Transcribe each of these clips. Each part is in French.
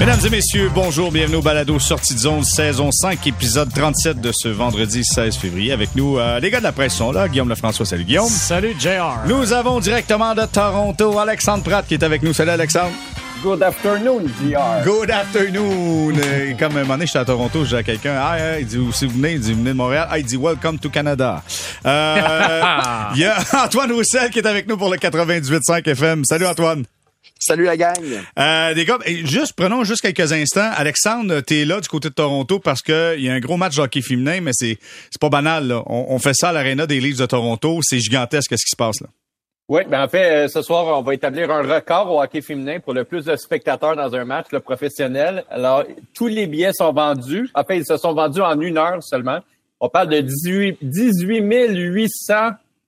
Mesdames et messieurs, bonjour, bienvenue au Balado Sortie de zone, saison 5, épisode 37 de ce vendredi 16 février. Avec nous, euh, les gars de la presse sont là. Guillaume Lefrançois, salut Guillaume. Salut JR. Nous avons directement de Toronto Alexandre Pratt qui est avec nous. Salut Alexandre. Good afternoon, JR. Good afternoon. Et comme un moment donné, j'étais à Toronto, j'ai à quelqu'un, ah, il dit, où c'est vous venez? Il dit, vous venez de Montréal. Ah, il dit, welcome to Canada. Euh, il y a Antoine Roussel qui est avec nous pour le 98.5 FM. Salut Antoine. Salut la gang. Euh, les gars, juste prenons juste quelques instants. Alexandre, t'es là du côté de Toronto parce que il y a un gros match de hockey féminin, mais c'est c'est pas banal. Là. On, on fait ça à l'aréna des Leafs de Toronto. C'est gigantesque ce qui se passe là. Oui, ben en fait, euh, ce soir, on va établir un record au hockey féminin pour le plus de spectateurs dans un match le professionnel. Alors, tous les billets sont vendus. En fait, ils se sont vendus en une heure seulement. On parle de 18, 18 800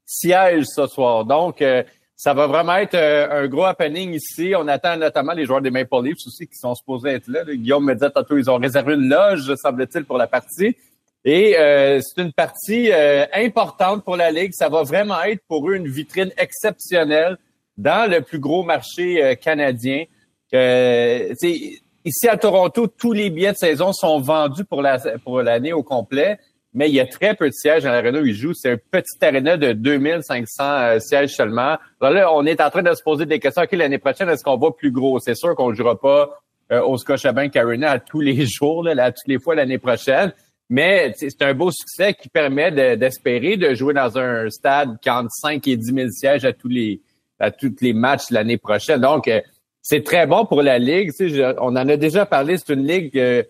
sièges ce soir. Donc, euh, ça va vraiment être euh, un gros happening ici. On attend notamment les joueurs des Maple Leafs aussi qui sont supposés être là. Guillaume me disait tantôt, ils ont réservé une loge, semble-t-il, pour la partie. Et euh, c'est une partie euh, importante pour la Ligue. Ça va vraiment être pour eux une vitrine exceptionnelle dans le plus gros marché canadien. ici à Toronto, tous les billets de saison sont vendus pour la pour l'année au complet mais il y a très peu de sièges dans l'aréna où ils jouent. C'est un petit aréna de 2500 euh, sièges seulement. Alors là, on est en train de se poser des questions. OK, l'année prochaine, est-ce qu'on va plus gros? C'est sûr qu'on ne jouera pas euh, au Scotiabank Arena à tous les jours, là, à toutes les fois l'année prochaine. Mais c'est un beau succès qui permet d'espérer de, jouer dans un stade qui entre 5 et 10 000 sièges à tous les à les matchs l'année prochaine. Donc, euh, c'est très bon pour la Ligue. on en a déjà parlé, c'est une Ligue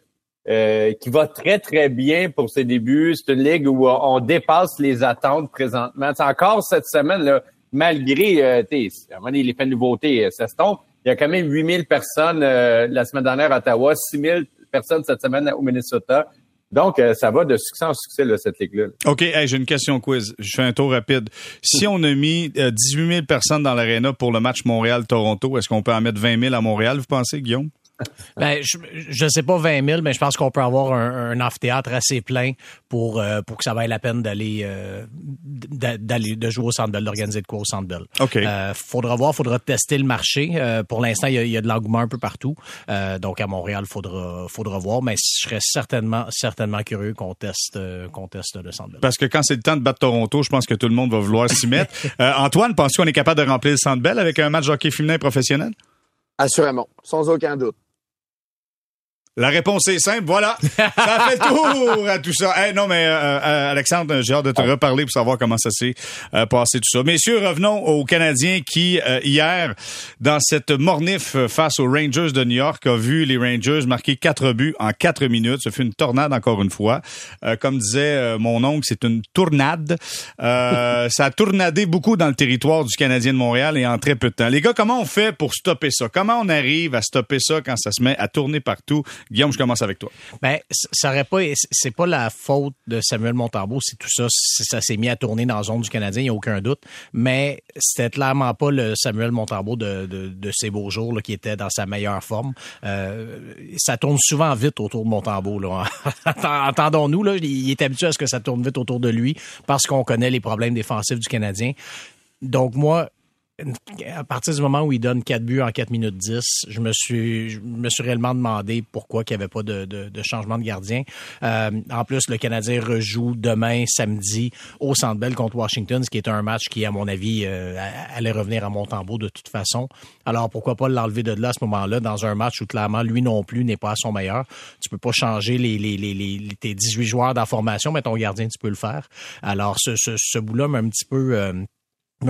euh, qui va très, très bien pour ses débuts. C'est une ligue où on dépasse les attentes présentement. C'est encore cette semaine, là, malgré euh, les faits de nouveauté, euh, ça se tombe. Il y a quand même 8000 personnes euh, la semaine dernière à Ottawa, 6000 personnes cette semaine au Minnesota. Donc, ça va de succès en succès, là, cette ligue-là. OK, j'ai une question quiz. Je fais un tour rapide. Si on a mis 18 000 personnes dans l'aréna pour le match Montréal-Toronto, est-ce qu'on peut en mettre 20 000 à Montréal, vous pensez, Guillaume? Ben, je ne sais pas 20 000, mais je pense qu'on peut avoir un, un amphithéâtre assez plein pour, euh, pour que ça vaille la peine d'aller euh, d'aller de jouer au Centre Bell, d'organiser de quoi au Centre Bell. OK. Euh, faudra voir, faudra tester le marché. Euh, pour l'instant, il y a, y a, de l'engouement un peu partout. donc à Montréal, faudra faudra voir, mais je serais certainement certainement curieux qu'on teste qu'on teste le Centre Bell. Parce que quand c'est le temps de battre Toronto, je pense que tout le monde va vouloir s'y mettre. Antoine, penses-tu qu'on est capable de remplir le Centre Bell avec un match de hockey féminin professionnel? Assurément, sans aucun doute. La réponse est simple, voilà. Ça fait le tour à tout ça. Hey, non, mais euh, euh, Alexandre, j'ai hâte de te reparler pour savoir comment ça s'est euh, passé tout ça. Messieurs, revenons aux Canadiens qui, hier, dans cette mornif face aux Rangers de New York, a vu les Rangers marquer quatre buts en quatre minutes. Ce fut une tornade encore une fois. comme disait mon oncle, c'est une tournade. ça a tournadé beaucoup dans le territoire du Canadien de Montréal et en très peu de temps. Les gars, comment on fait pour stopper ça? Comment on arrive à stopper ça quand ça se met à tourner partout? Guillaume, je commence avec toi. Ben, ça aurait pas, c'est pas la faute de Samuel Montambeau si tout ça, ça s'est mis à tourner dans la zone du Canadien, il n'y a aucun doute. Mais c'était clairement pas le Samuel Montambeau de, de, ces beaux jours qui était dans sa meilleure forme. Euh, ça tourne souvent vite autour de Montambeau. Là. Entendons-nous, là, il est habitué à ce que ça tourne vite autour de lui parce qu'on connaît les problèmes défensifs du Canadien. Donc moi, à partir du moment où il donne 4 buts en 4 minutes 10, je me suis, je me suis réellement demandé pourquoi il n'y avait pas de, changement de gardien. Euh, en plus, le Canadien rejoue demain, samedi, au Centre Bell contre Washington, ce qui est un match qui, à mon avis, euh, allait revenir à Montembeau de toute façon. Alors, pourquoi pas l'enlever de là à ce moment-là, dans un match où, clairement, lui non plus n'est pas à son meilleur. Tu peux pas changer les, les, les, les tes 18 joueurs d'information, mais ton gardien, tu peux le faire. Alors, ce, ce, ce bout-là m'a un petit peu... Euh,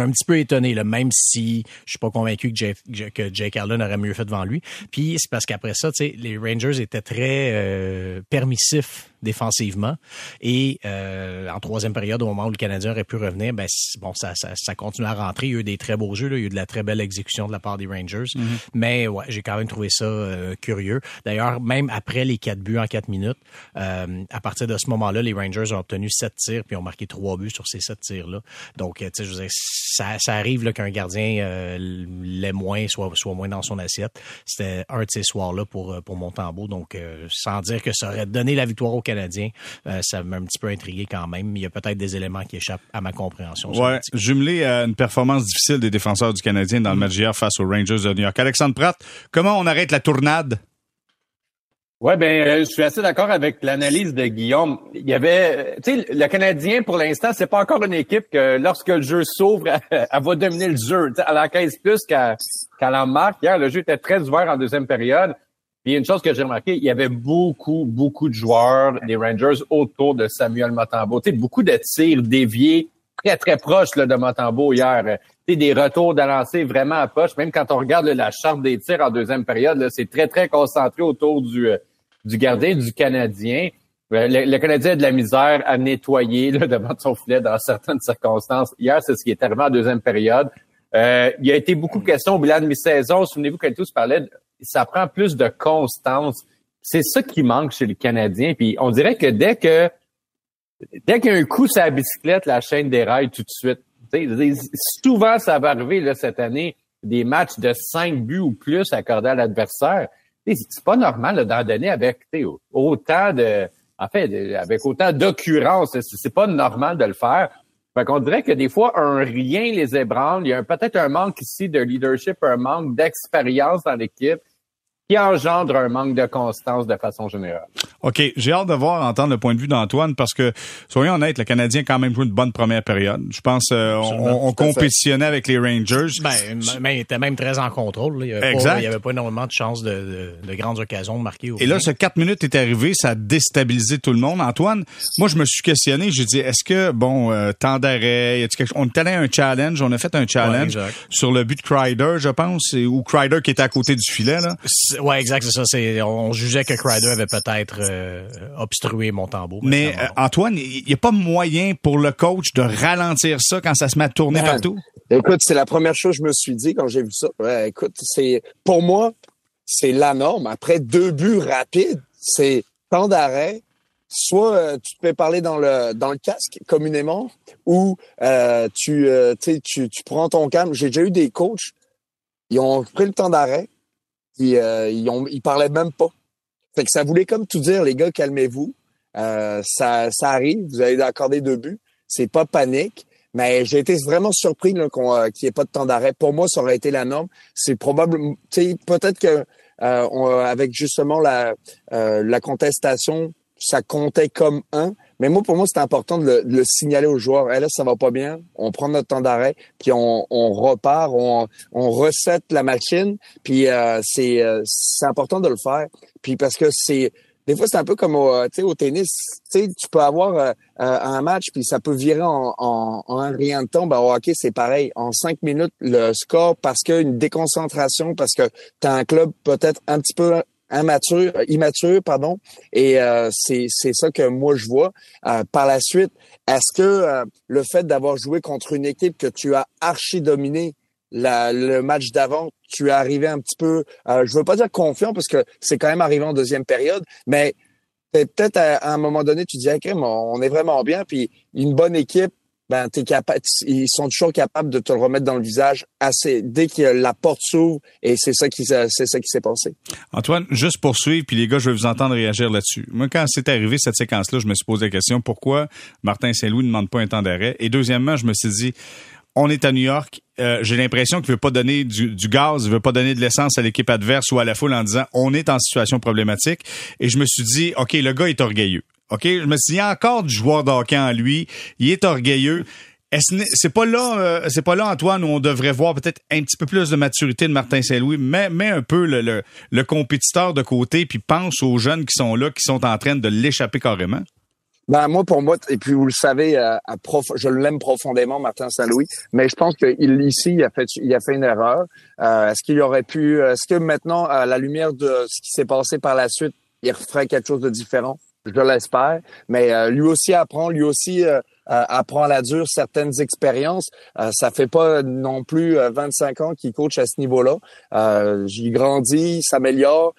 un petit peu étonné, là, même si je suis pas convaincu que Jake, que Allen aurait mieux fait devant lui. Puis c'est parce qu'après ça, les Rangers étaient très euh, permissifs défensivement. Et euh, en troisième période, au moment où le Canadien aurait pu revenir, ben bon, ça, ça, ça continue à rentrer. Il y a eu des très beaux jeux, là. il y a eu de la très belle exécution de la part des Rangers. Mm-hmm. Mais ouais, j'ai quand même trouvé ça euh, curieux. D'ailleurs, même après les quatre buts en quatre minutes, euh, à partir de ce moment-là, les Rangers ont obtenu sept tirs puis ont marqué trois buts sur ces sept tirs-là. Donc, tu sais, je veux dire, ça, ça arrive qu'un gardien euh, l'ait moins, soit, soit moins dans son assiette. C'était un de ces soirs-là pour, pour Montembeau. Donc, sans dire que ça aurait donné la victoire au Canadien, Canadien. Euh, ça m'a un petit peu intrigué quand même. Il y a peut-être des éléments qui échappent à ma compréhension. Ouais, jumelé à une performance difficile des défenseurs du Canadien dans le mm. match hier face aux Rangers de New York. Alexandre Pratt, comment on arrête la tournade? Ouais, ben, euh, je suis assez d'accord avec l'analyse de Guillaume. Il y avait, tu sais, le Canadien pour l'instant, c'est pas encore une équipe que lorsque le jeu s'ouvre, elle, va dominer le jeu. à la 15 plus qu'à qu'à marque. Hier, le jeu était très ouvert en deuxième période. Puis une chose que j'ai remarqué, il y avait beaucoup, beaucoup de joueurs des Rangers autour de Samuel Matambo. Tu sais, beaucoup de tirs déviés très, très proches là, de Matambo hier. Tu sais, des retours de lancer vraiment à. Même quand on regarde la charte des tirs en deuxième période, c'est très, très concentré autour du euh, du gardien du Canadien. Euh, le, Canadien a de la misère à nettoyer là, devant son filet dans certaines circonstances. Hier, c'est ce qui est arrivé en deuxième période. Euh, il y a été beaucoup de questions au bilan de mi-saison. Souvenez-vous que tous parlait, ça prend plus de constance. C'est ça qui manque chez le Canadien. Puis on dirait que dès que dès qu'il y a un coup sur bicyclette, la chaîne déraille tout de suite. souvent, ça va arriver là, cette année, des matchs de cinq buts ou plus accordés à l'adversaire c'est pas normal d'en donner avec autant de, en fait, avec autant d'occurrences. C'est pas normal de le faire. Fait qu'on dirait que des fois, un rien les ébranle. Il y a peut-être un manque ici de leadership, un manque d'expérience dans l'équipe qui engendre un manque de constance de façon générale. OK, j'ai hâte de voir, entendre le point de vue d'Antoine parce que, soyons honnêtes, le Canadien a quand même joué une bonne première période. Je pense euh, on, compétitionnait avec les Rangers. Ben, mais il était même très en contrôle. Il n'y avait, avait, pas énormément de chances de, de, grandes occasions de marquer. Et là, ce 4 minutes est arrivé, ça a déstabilisé tout le monde. Antoine, moi, je me suis questionné. J'ai dit, est-ce que, bon, euh, temps d'arrêt, on est allé à un challenge, on a fait un challenge sur le but de Crider, je pense, ou Crider qui était à côté du filet. Là. Ouais, exact, c'est ça. C'est, on jugeait que Crider avait peut-être euh, obstrué Montembeau. Mais euh, Antoine, il n'y a pas moyen pour le coach de ralentir ça quand ça se met à tourner partout? Écoute, c'est la première chose que je me suis dit quand j'ai vu ça. écoute, c'est pour moi, c'est la norme. Après deux buts rapides, c'est temps d'arrêt. Soit euh, tu te fais parler dans le dans le casque communément, ou tu, tu tu prends ton calme. J'ai déjà eu des coachs, ils ont pris le temps d'arrêt, euh, ils, ont, parlaient même pas. Fait que ça voulait comme tout dire, les gars, calmez-vous. Euh, ça, ça arrive, vous allez accorder deux buts. C'est pas panique. Mais j'ai été vraiment surpris euh, qu'il n'y ait pas de temps d'arrêt. Pour moi, ça aurait été la norme. C'est probable, peut-être que euh, avec justement la, la contestation, ça comptait comme un, mais moi, pour moi, c'est important de le, signaler aux joueurs. là, ça va pas bien. On prend notre temps d'arrêt, puis on, repart, on, on recette la machine. Puis euh, c'est euh, c'est important de le faire. Puis parce que c'est des fois, c'est un peu comme au, euh, au tennis. tu peux avoir un match, puis ça peut virer en, en, en rien de temps. Ben, au hockey, c'est pareil. En cinq minutes, le score, parce qu'une déconcentration, parce que tu as un club peut-être un petit peu immature, immature, pardon. Et euh, c'est c'est ça que moi je vois. Euh, par la suite, est-ce que euh, le fait d'avoir joué contre une équipe que tu as archi dominé le match d'avant, tu es arrivé un petit peu, je veux pas dire confiant parce que c'est quand même arrivé en deuxième période, mais peut-être à, un moment donné, tu dis, okay, on est vraiment bien, puis une bonne équipe, ben, t'es capable, ils sont toujours capables de te le remettre dans le visage assez dès que la porte s'ouvre et c'est ça qui c'est ça qui s'est passé. Antoine, juste pour suivre, puis les gars, je vais vous entendre réagir là-dessus. Moi, quand c'est arrivé cette séquence-là, je me suis posé la question pourquoi Martin Saint-Louis ne demande pas un temps d'arrêt? Et deuxièmement, je me suis dit on est à New York. Euh, j'ai l'impression qu'il veut pas donner du, du, gaz, il veut pas donner de l'essence à l'équipe adverse ou à la foule en disant on est en situation problématique. Et je me suis dit, ok, le gars est orgueilleux. OK? Je me suis dit, il y a encore du joueur d'hockey en lui. Il est orgueilleux. C'est pas là, euh, c'est pas là, Antoine, où on devrait voir peut-être un petit peu plus de maturité de Martin Saint-Louis, mais un peu le, compétiteur de côté, puis pense aux jeunes qui sont là, qui sont en train de l'échapper carrément? Ben moi, pour moi, et puis vous le savez, euh, je l'aime profondément, Martin Saint-Louis, mais je pense qu'il ici, il a fait, il a fait une erreur. Euh, est-ce qu'il aurait pu, est-ce que maintenant, à la lumière de ce qui s'est passé par la suite, il referait quelque chose de différent? Je l'espère. Mais euh, lui aussi apprend, lui aussi euh, euh, apprend à la dure certaines expériences. ça fait pas non plus 25 ans qu'il coach à ce niveau-là. J'y grandit, s'améliore,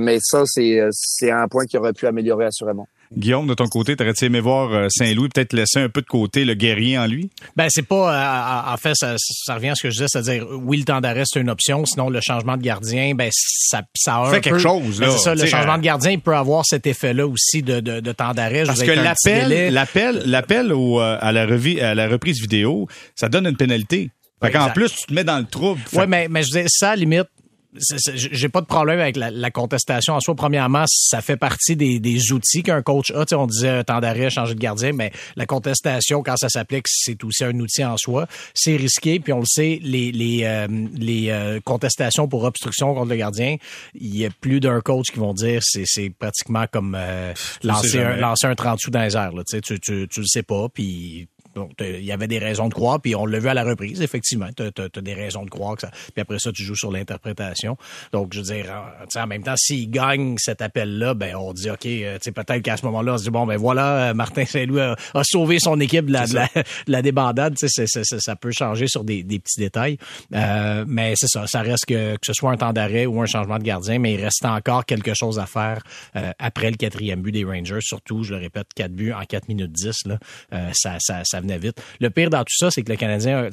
mais ça, c'est, c'est un point qu'il aurait pu améliorer assurément. Guillaume, de ton côté, t'aurais-tu aimé voir euh, Saint-Louis peut-être laisser un peu de côté le guerrier en lui? Ben, c'est pas, euh, en fait, ça, ça, revient à ce que je disais, c'est-à-dire, oui, le temps d'arrêt, c'est une option, sinon le changement de gardien, ben, ça, ça a fait quelque chose, ben, là. c'est ça, le changement euh, de gardien, il peut avoir cet effet-là aussi de, de, de temps d'arrêt. Parce que l'appel, l'appel, l'appel à la revue, à la reprise vidéo, ça donne une pénalité. Fait qu'en plus, tu te mets dans le trouble. Ouais, mais, mais je disais, ça, limite, j'ai pas de problème avec la, contestation en soi. Premièrement, ça fait partie des, des outils qu'un coach a. on disait temps d'arrêt, changer de gardien, mais la contestation, quand ça s'applique, c'est aussi un outil en soi. C'est risqué, puis on le sait, les, les, euh, les euh, contestations pour obstruction contre le gardien, il y a plus d'un coach qui vont dire c'est c'est pratiquement comme euh, lancer, un, lancer un 30 sous dans les airs. Là, tu, tu, tu le sais pas, puis donc, il y avait des raisons de croire, puis on l'a vu à la reprise, effectivement. Tu as, des raisons de croire que ça. Puis après ça, tu joues sur l'interprétation. Donc, je veux dire, en, même temps, s'il gagne cet appel-là, ben on dit OK, euh, peut-être qu'à ce moment-là, on se dit bon, ben voilà, euh, Martin Saint-Louis a, sauvé son équipe de la, de la, débandade. ça peut changer sur des, petits détails. Euh, mais c'est ça, ça reste que, que ce soit un temps d'arrêt ou un changement de gardien, mais il reste encore quelque chose à faire après le quatrième but des Rangers. Surtout, je le répète, quatre buts en 4 minutes 10. Là, ça, ça, ça vite. Le pire dans tout ça, c'est que le Canadien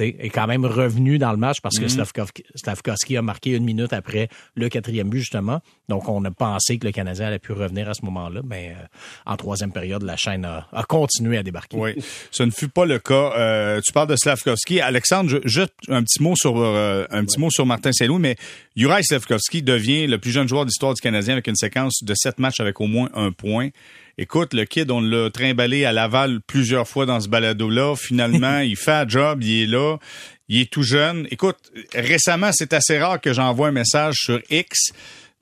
est quand même revenu dans le match parce que mm Slavkovski a marqué une minute après le quatrième but, justement. Donc, on a pensé que le Canadien allait pu revenir à ce moment-là, mais euh, en troisième période, la chaîne a, continué à débarquer. Oui, ce ne fut pas le cas. Euh, tu parles de Slavkovski. Alexandre, juste un petit mot sur euh, un petit mot sur Martin Saint-Louis, mais Juraj Slavkovski devient le plus jeune joueur d'histoire du Canadien avec une séquence de sept matchs avec au moins un point. Écoute, le kid, on l'a trimballé à Laval plusieurs fois dans ce balado-là. Finalement, il fait un job, il est là. Il est tout jeune. Écoute, récemment, c'est assez rare que j'envoie un message sur X.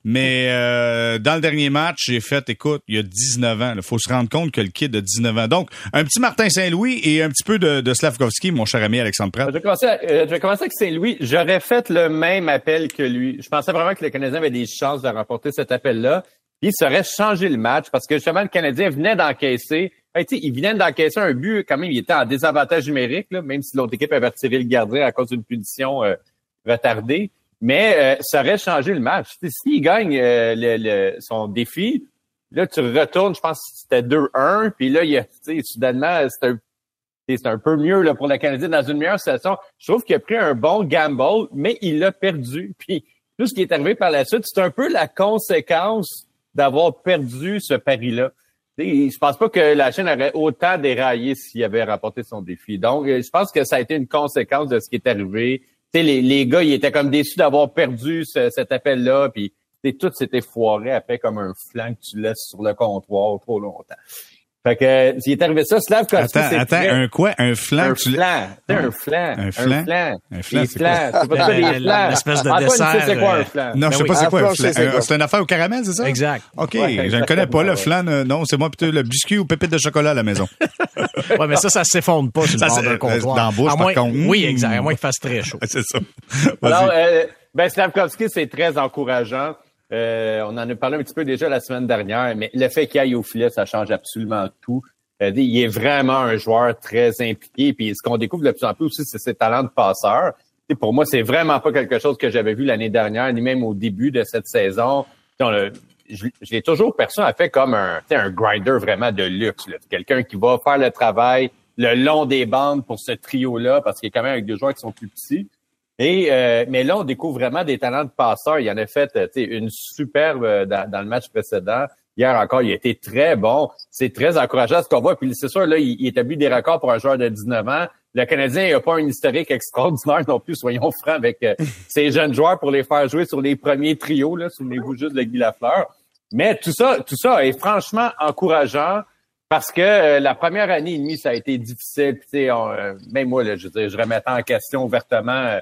Mais euh, dans le dernier match, j'ai fait, écoute, il y a 19 ans. Il faut se rendre compte que le kid a 19 ans. Donc, un petit Martin Saint-Louis et un petit peu de, de Slavkovski, mon cher ami Alexandre Pratt. Je vais commencer, euh, je vais commencer avec Saint-Louis. J'aurais fait le même appel que lui. Je pensais vraiment que le Canadien avait des chances de remporter cet appel-là il serait changé le match parce que justement, le Canadien venait d'encaisser. il venait d'encaisser un but, quand même, il était en désavantage numérique, là, même si l'autre équipe avait retiré le gardien à cause d'une punition euh, retardée. Mais euh, ça aurait changé le match. S'il gagne euh, le, son défi, là, tu retournes, je pense que c'était 2-1, puis là, il a, soudainement, c'est un, un peu mieux là, pour le Canadien dans une meilleure situation. Je trouve qu'il a pris un bon gamble, mais il l'a perdu. Puis tout ce qui est arrivé par la suite, c'est un peu la conséquence d'avoir perdu ce pari-là. Je pense pas que la chaîne aurait autant déraillé s'il avait rapporté son défi. Donc, euh, je pense que ça a été une conséquence de ce qui est arrivé. les, les gars, ils étaient comme déçus d'avoir perdu cet appel-là, puis tout s'était foiré après comme un flanc que tu laisses sur le comptoir trop longtemps. Fait que, il est arrivé ça, Slavkovski, Attends, attends, un quoi? Un flanc? Un flanc. un flanc. Un flanc? Un flanc. c'est quoi? C'est pas des flans. L'espèce de dessert. c'est quoi un flanc? Non, je sais pas c'est quoi un flanc. C'est une affaire au caramel, c'est ça? Exact. OK, je ne connais pas le flanc. Non, c'est moi plutôt le biscuit ou pépite de chocolat à la maison. ouais, mais ça, ça s'effondre pas sur le bord d'un comptoir. Dans la bouche, par contre. Oui, exact. À moins qu'il fasse très chaud. c'est ça. Alors, euh, ben, Slavkovski, c'est très encourageant. Euh, on en a parlé un petit peu déjà la semaine dernière, mais le fait qu'il aille au filet, ça change absolument tout. Euh, il est vraiment un joueur très impliqué. Puis ce qu'on découvre de plus en plus aussi, c'est ses talents de passeur. Pour moi, c'est vraiment pas quelque chose que j'avais vu l'année dernière, ni même au début de cette saison. je, l'ai toujours perçu en fait comme un, un grinder vraiment de luxe. Quelqu'un qui va faire le travail le long des bandes pour ce trio-là, parce qu'il est quand même avec des joueurs qui sont plus petits. Et euh, mais là, on découvre vraiment des talents de passeur. Il en a fait une superbe euh, dans, le match précédent. Hier encore, il a été très bon. C'est très encourageant ce qu'on voit. Puis c'est sûr, là, il, établit des records pour un joueur de 19 ans. Le Canadien n'a pas un historique extraordinaire non plus, soyons francs, avec euh, ces jeunes joueurs pour les faire jouer sur les premiers trios. Là, souvenez-vous juste de Guy Lafleur. Mais tout ça, tout ça est franchement encourageant parce que euh, la première année et demie, ça a été difficile. Puis, euh, même moi, là, je, je remettais en question ouvertement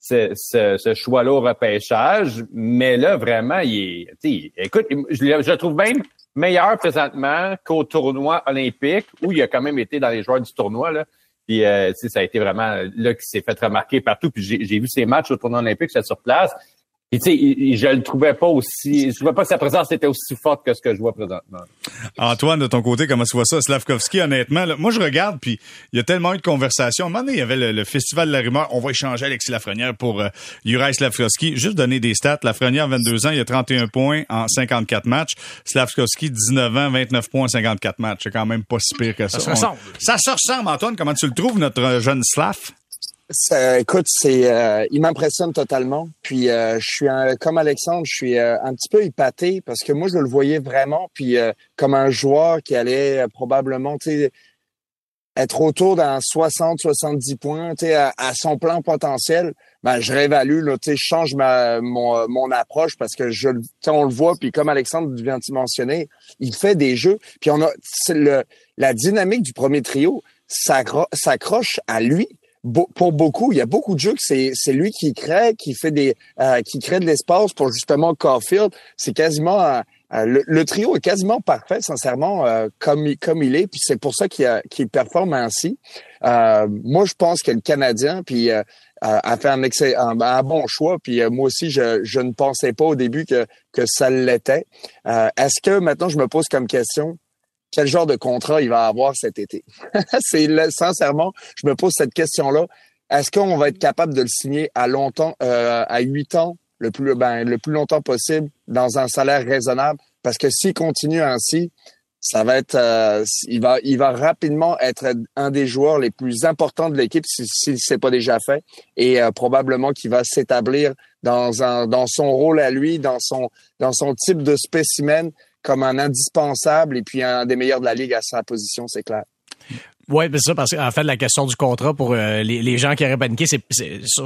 ce, ce, choix-là au repêchage. Mais là, vraiment, il est. Écoute, je, le trouve même meilleur présentement qu'au tournoi olympique, où il a quand même été dans les joueurs du tournoi. Là. Puis euh, ça a été vraiment là qu'il s'est fait remarquer partout. Puis j'ai vu ses matchs au tournoi olympique, sur place. Et tu sais, je le trouvais pas aussi, je trouvais pas que sa présence était aussi forte que ce que je vois présentement. Antoine, de ton côté, comment tu vois ça? Slavkovski, honnêtement, moi je regarde, puis il y a tellement eu de conversations. À un moment donné, il y avait le, Festival de la rumeur, on va échanger Alexis Lafrenière pour euh, Slavkovski. Juste donner des stats, Lafrenière, 22 ans, il a 31 points en 54 matchs. Slavkovski, 19 ans, 29 points en 54 matchs. C'est quand même pas si pire que ça. Ça se ressemble. ça se ressemble, Antoine. Comment tu le trouves, notre jeune Slav? Écoute, c'est, euh, il m'impressionne totalement. Puis euh, je suis un, comme Alexandre, je suis euh, un petit peu épaté parce que moi je le voyais vraiment, puis comme un joueur qui allait probablement, tu sais, être autour d'un 60-70 points, à, à, son plan potentiel, ben je réévalue, là, je change ma mon, mon approche parce que je, on le voit, puis comme Alexandre vient de mentionner, il fait des jeux, puis on a le la dynamique du premier trio s'accroche à lui pour beaucoup, il y a beaucoup de jeux que c'est c'est lui qui crée, qui fait des euh, qui crée de l'espace pour justement Caulfield. C'est quasiment euh, euh, le, trio est quasiment parfait, sincèrement, comme comme il est. Puis c'est pour ça qu'il qu'il performe ainsi. moi, je pense que le Canadien puis a fait un, un, bon choix. Puis moi aussi, je, je ne pensais pas au début que que ça l'était. Est-ce que maintenant je me pose comme question quel genre de contrat il va avoir cet été. c'est sincèrement, je me pose cette question-là. Est-ce qu'on va être capable de le signer à longtemps, euh, à huit ans, le plus, ben, le plus longtemps possible, dans un salaire raisonnable? Parce que s'il continue ainsi, ça va être, euh, il va, il va rapidement être un des joueurs les plus importants de l'équipe si, si c'est pas déjà fait, et euh, probablement qu'il va s'établir dans un, dans son rôle à lui, dans son, dans son type de spécimen comme un indispensable et puis un des meilleurs de la ligue à sa position, c'est clair. Oui, c'est ça, parce qu'en fait, la question du contrat pour euh, les, gens qui auraient paniqué, c'est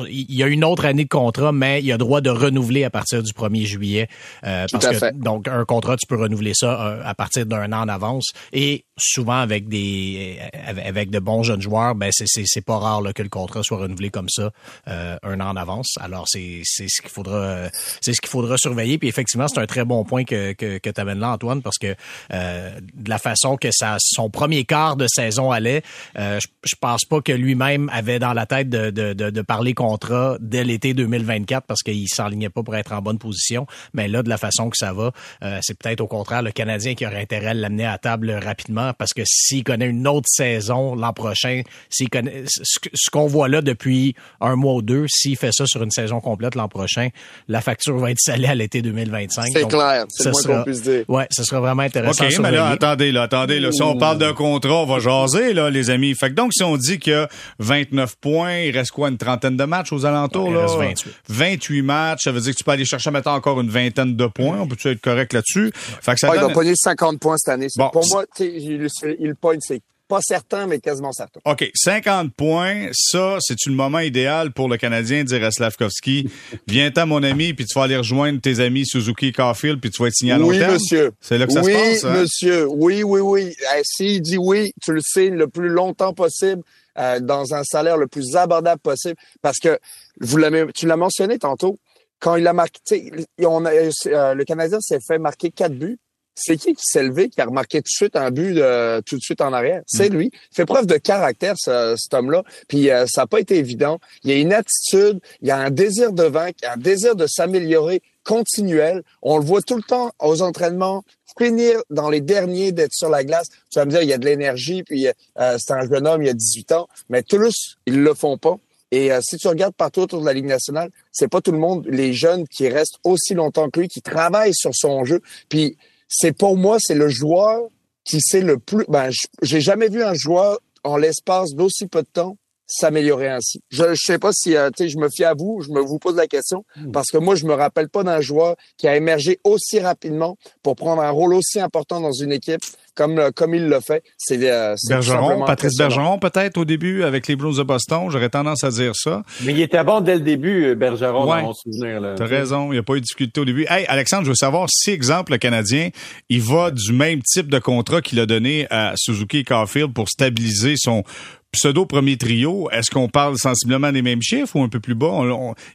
il y a une autre année de contrat, mais il y a droit de renouveler à partir du 1er juillet. Euh, parce que, donc, un contrat, tu peux renouveler ça euh, à partir d'un an d'avance. Et souvent, avec des avec de bons jeunes joueurs, ben c'est pas rare là, que le contrat soit renouvelé comme ça un an d'avance. Alors, c'est ce qu'il faudra c'est ce qu'il faudra surveiller. Puis effectivement, c'est un très bon point que, que, que tu amènes là, Antoine, parce que de la façon que ça son premier quart de saison allait, euh, je, je, pense pas que lui-même avait dans la tête de, de, de, de parler contrat dès l'été 2024 parce qu'il s'enlignait pas pour être en bonne position. Mais là, de la façon que ça va, euh, c'est peut-être au contraire le Canadien qui aurait intérêt à l'amener à table rapidement parce que s'il connaît une autre saison l'an prochain, s'il connaît ce, qu'on voit là depuis un mois ou deux, s'il fait ça sur une saison complète l'an prochain, la facture va être salée à l'été 2025. C'est clair, c'est le moins qu'on puisse dire. Ouais, ce sera vraiment intéressant. OK, mais là, attendez, là, attendez, là, si on parle d'un contrat, on va jaser, là les amis. Fait que donc, si on dit qu'il y a 29 points, il reste quoi, une trentaine de matchs aux alentours? il reste 28. 28 matchs, ça veut dire que tu peux aller chercher maintenant encore une vingtaine de points. On peut-tu être correct là-dessus? Fait que ça Il va pogner 50 points cette année. Pour moi, il, il pogne, c'est pas certain, mais quasiment certain. OK. 50 points, ça, c'est le moment idéal pour le Canadien dire à Slavkovski, viens-t'en, mon ami, puis tu vas aller rejoindre tes amis Suzuki Carfield, puis tu vas être signé à long oui, terme. Oui, monsieur. C'est là que ça se passe. Oui, hein? monsieur. Oui, oui, oui. Eh, S'il dit oui, tu le sais le plus longtemps possible, euh, dans un salaire le plus abordable possible, parce que vous tu l'as mentionné tantôt, quand il a marqué, on a, euh, le Canadien s'est fait marquer quatre buts c'est qui qui s'est levé, qui a remarqué tout de suite un but de, tout de suite en arrière? C'est mm. lui. Il fait preuve de caractère, ce, cet homme-là. Puis euh, ça n'a pas été évident. Il y a une attitude, il y a un désir de vaincre, un désir de s'améliorer continuel. On le voit tout le temps aux entraînements, finir dans les derniers, d'être sur la glace. Tu vas me dire, il y a de l'énergie, puis euh, c'est un jeune homme, il y a 18 ans. Mais tous, ils le font pas. Et euh, si tu regardes partout autour de la Ligue nationale, c'est pas tout le monde, les jeunes qui restent aussi longtemps que lui, qui travaillent sur son jeu. Puis c'est pour moi, c'est le joueur qui sait le plus. Ben, j'ai jamais vu un joueur en l'espace d'aussi peu de temps s'améliorer ainsi. Je ne sais pas si euh, je me fie à vous, je me vous pose la question hmm. parce que moi je me rappelle pas d'un joueur qui a émergé aussi rapidement pour prendre un rôle aussi important dans une équipe comme euh, comme il l'a fait. C'est euh, Bergeron, Patrice Bergeron peut-être au début avec les Blues de Boston, j'aurais tendance à dire ça. Mais il était bon dès le début euh, Bergeron dans mon souvenir là. T'as raison, il n'y a pas eu de difficulté au début. Hey Alexandre, je veux savoir si exemple le Canadien, il va du même type de contrat qu'il a donné à Suzuki et Caulfield pour stabiliser son pseudo premier trio, est-ce qu'on parle sensiblement des mêmes chiffres ou un peu plus bas?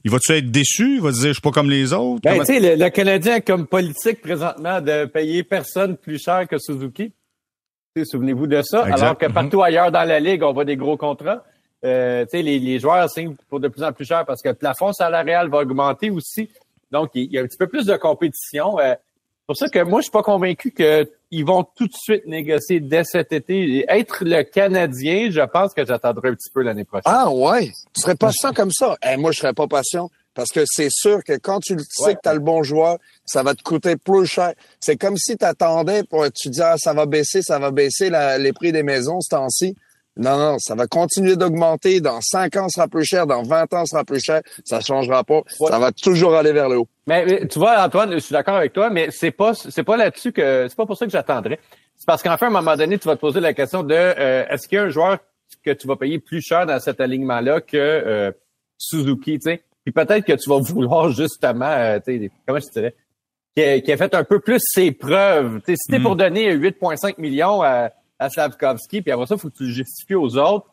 il va-tu être déçu? Il va dire, je suis pas comme les autres? Ben, tu sais, le, Canadien a comme politique présentement de payer personne plus cher que Suzuki. Souvenez-vous de ça. Alors que partout mhm. ailleurs dans la Ligue, on voit des gros contrats. Euh, les, les joueurs signent pour de plus en plus cher parce que le plafond salarial va augmenter aussi. Donc, il y a un petit peu plus de compétition. Euh, pour ça que moi, je suis pas convaincu qu'ils vont tout de suite négocier dès cet été. être le Canadien, je pense que j'attendrai un petit peu l'année prochaine. Ah ouais? Tu serais patient comme ça? Eh, moi, je serais pas patient. Parce que c'est sûr que quand tu sais que tu as le bon joueur, ça va te coûter plus cher. C'est comme si tu attendais pour tu dis ah, ça va baisser, ça va baisser les prix des maisons ce temps-ci. Non, non, ça va continuer d'augmenter. Dans 5 ans, ça sera plus cher. Dans 20 ans, ça sera plus cher. Ça changera pas. Ça va toujours aller vers le haut. Mais, tu vois, Antoine, je suis d'accord avec toi, mais c'est pas, c'est pas là-dessus que, c'est pas pour ça que j'attendrais. C'est parce qu'en fait, à un moment donné, tu vas te poser la question de euh, est-ce qu'il y a un joueur que tu vas payer plus cher dans cet alignement-là que euh, Suzuki, tu sais? Puis peut-être que tu vas vouloir justement, euh, tu sais, comment je dirais, qui a, qui a, fait un peu plus ses preuves. Tu sais, si t'es Mm. pour donner 8,5 millions à, à Slavkovski, puis après ça, il faut que tu le justifies aux autres.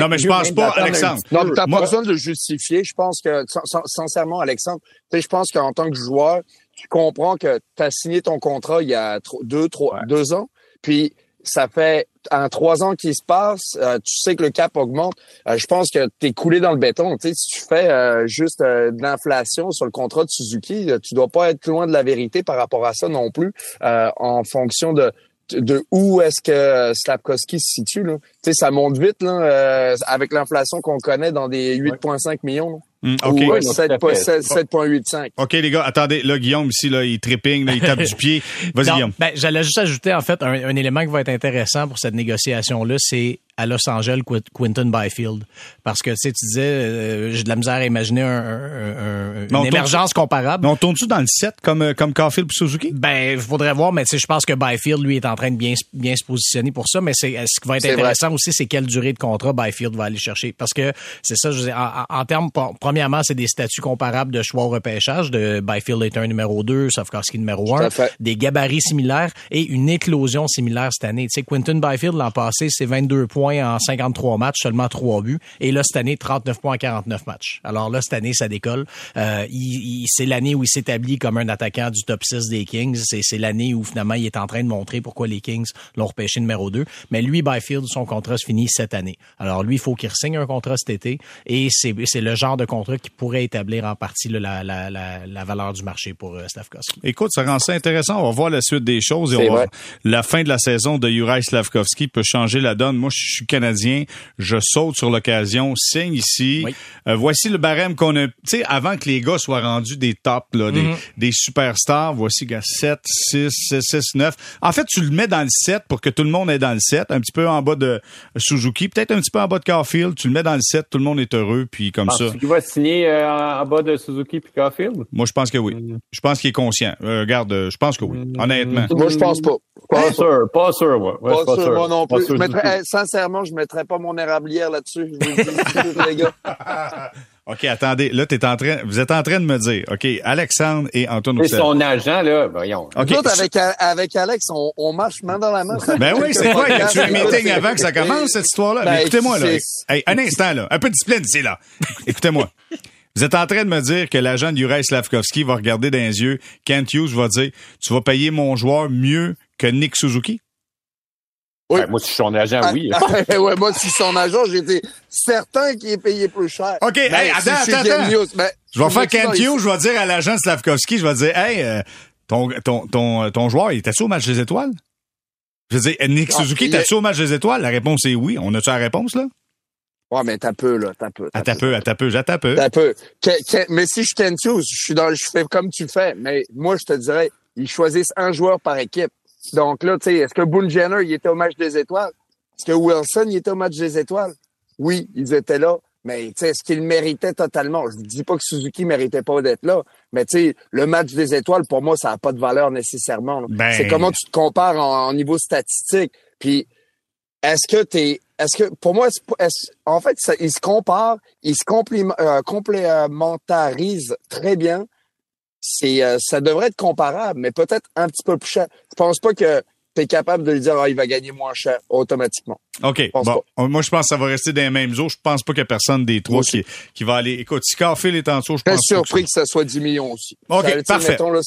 Non, mais je pense pas, Alexandre. Non, t'as pas besoin de le justifier. Je pense que, sin- sin- sincèrement, Alexandre, tu sais, je pense qu'en tant que joueur, tu comprends que tu as signé ton contrat il y a deux, trois, deux ans, puis ça fait en trois ans qui se passent, euh, tu sais que le cap augmente. Euh, je pense que tu es coulé dans le béton. Tu sais, si tu fais euh, juste euh, de l'inflation sur le contrat de Suzuki, euh, tu dois pas être loin de la vérité par rapport à ça non plus, euh, en fonction de de où est-ce que Slapkowski se situe. Là. Tu sais, ça monte vite là, euh, avec l'inflation qu'on connaît dans des 8,5 millions. Là. OK. Non, euh. 7,7, 7,85. OK, les gars, attendez. Là, Guillaume, ici, là, il tripping, là, il tape du pied. Vas-y, Guillaume. ben, j'allais juste ajouter, en fait, un, un élément qui va être intéressant pour cette négociation-là, c'est à Los Angeles, Qu- Quinton Byfield. Parce que, tu sais, tu disais, euh, j'ai de la misère à imaginer un, une émergence comparable. Mais on tourne-tu dans le 7 comme, euh, comme Caulfield et Suzuki? Ben, il faudrait voir, mais je pense que Byfield, lui, est en train de bien, bien se positionner pour ça. Mais c'est ce qui va être intéressant aussi, c'est quelle durée de contrat Byfield va aller chercher. Parce que c'est ça, je veux dire, en, en termes, premièrement, c'est des statuts comparables de choix au repêchage. De Byfield est un numéro 2, Safkowski numéro à 1. fait. Des gabarits similaires et une éclosion similaire cette année. Tu sais, Quinton Byfield, l'an passé, c'est 22 points en 53 matchs, seulement 3 buts. Et là, cette année, 39 points en 49 matchs. Alors là, cette année, ça décolle. Euh, il, il- c'est l'année où il s'établit comme un attaquant du top 6 des Kings. C'est, c'est l'année où finalement, il est en train de montrer pourquoi les Kings l'ont repêché numéro 2. Mais lui, Byfield, son contrat se finit cette année. Alors lui, il faut qu'il signe un contrat cet été. Et c'est, c'est le genre de contrat qui pourrait établir en partie là, la, la, la, la valeur du marché pour euh, Slavkovski. Écoute, ça rend ça intéressant. On va voir la suite des choses et on va, la fin de la saison de Juraj Slavkovski peut changer la donne. Moi, je suis canadien. Je saute sur l'occasion, signe ici. Oui. Euh, voici le barème qu'on a. Tu sais, avant que les gars soient rendus des tops, là, des, des superstars, voici gars, 7, 6, 6, 6, 9. En fait, tu le mets dans le 7 pour que tout le monde est dans le 7, un petit peu en bas de Suzuki, peut-être un petit peu en bas de Carfield. Tu le mets dans le 7, tout le monde est heureux, puis comme ça. Qu'il va signer euh, en bas de Suzuki et Caulfield? Moi, je pense que oui. Je pense qu'il est conscient. Euh, regarde, euh, je pense que oui. Honnêtement. Moi, je pense pas. Pas sûr, pas sûr, moi. Ouais, Pas sûr, moi non plus. Je mettrais- tout. Je mettrais pas mon érablière là-dessus. Je vous le dis tout de suite, les gars. OK, attendez. Là, t'es en train, vous êtes en train de me dire, OK, Alexandre et Antoine Et son agent, là, voyons. OK. Nous autres, avec, avec Alex, on, on marche main dans la main. Ben oui, c'est quoi? Y a-tu un meeting avant que ça commence, cette histoire-là? Ben, Mais écoutez-moi, là. Hey, un instant, là. Un peu de discipline ici, là. Écoutez-moi. Vous êtes en train de me dire que l'agent de Juraj Slavkovski va regarder dans les yeux, Kent Hughes va dire, tu vas payer mon joueur mieux que Nick Suzuki? Oui. Ben, moi, si je suis son agent, oui. Ah, ouais, moi, si son agent, j'étais certain qu'il est payé plus cher. OK, Ben, attends, je suis attends, Ken attends. Hughes, ben, Je vais je faire Hughes, je vais dire à l'agent Slavkovski, je vais dire, hey, euh, ton, ton, ton, ton joueur, il était-tu au match des étoiles? Je veux dire, Nick Ah, Suzuki, il était-tu au match des étoiles? La réponse est oui. On a-tu la réponse, là? Ouais, mais t'as peu, là, t'as peu. À ta peu, à ta peu, ta peu. T'as peu. Que- que- mais si je Ken Hughes, je suis dans, je fais comme tu fais. Mais moi, je te dirais, ils choisissent un joueur par équipe. Donc là, tu sais, est-ce que Boone Jenner, il était au match des étoiles? Est-ce que Wilson, il était au match des étoiles? Oui, ils étaient là. Mais tu sais, est-ce qu'ils le méritaient totalement? Je ne dis pas que Suzuki méritait pas d'être là. Mais tu sais, le match des étoiles, pour moi, ça n'a pas de valeur nécessairement. Ben- C'est comment tu te compares en, en niveau statistique. Puis, est-ce que t'es, est-ce que, pour moi, est-ce- en fait, ça, ils se comparent, ils se compliment- euh, complémentarisent très bien. C'est, euh, ça devrait être comparable, mais peut-être un petit peu plus cher. Je pense pas que tu es capable de lui dire, ah, il va gagner moins cher automatiquement. OK. Bon, moi, je pense que ça va rester dans les mêmes eaux. Je pense pas qu'il y a personne des trois qui, qui va aller. Écoute, si Carfield est en dessous, je Très pense surpris que que ça soit 10 millions aussi. OK, Ça, parfait. mettons, là,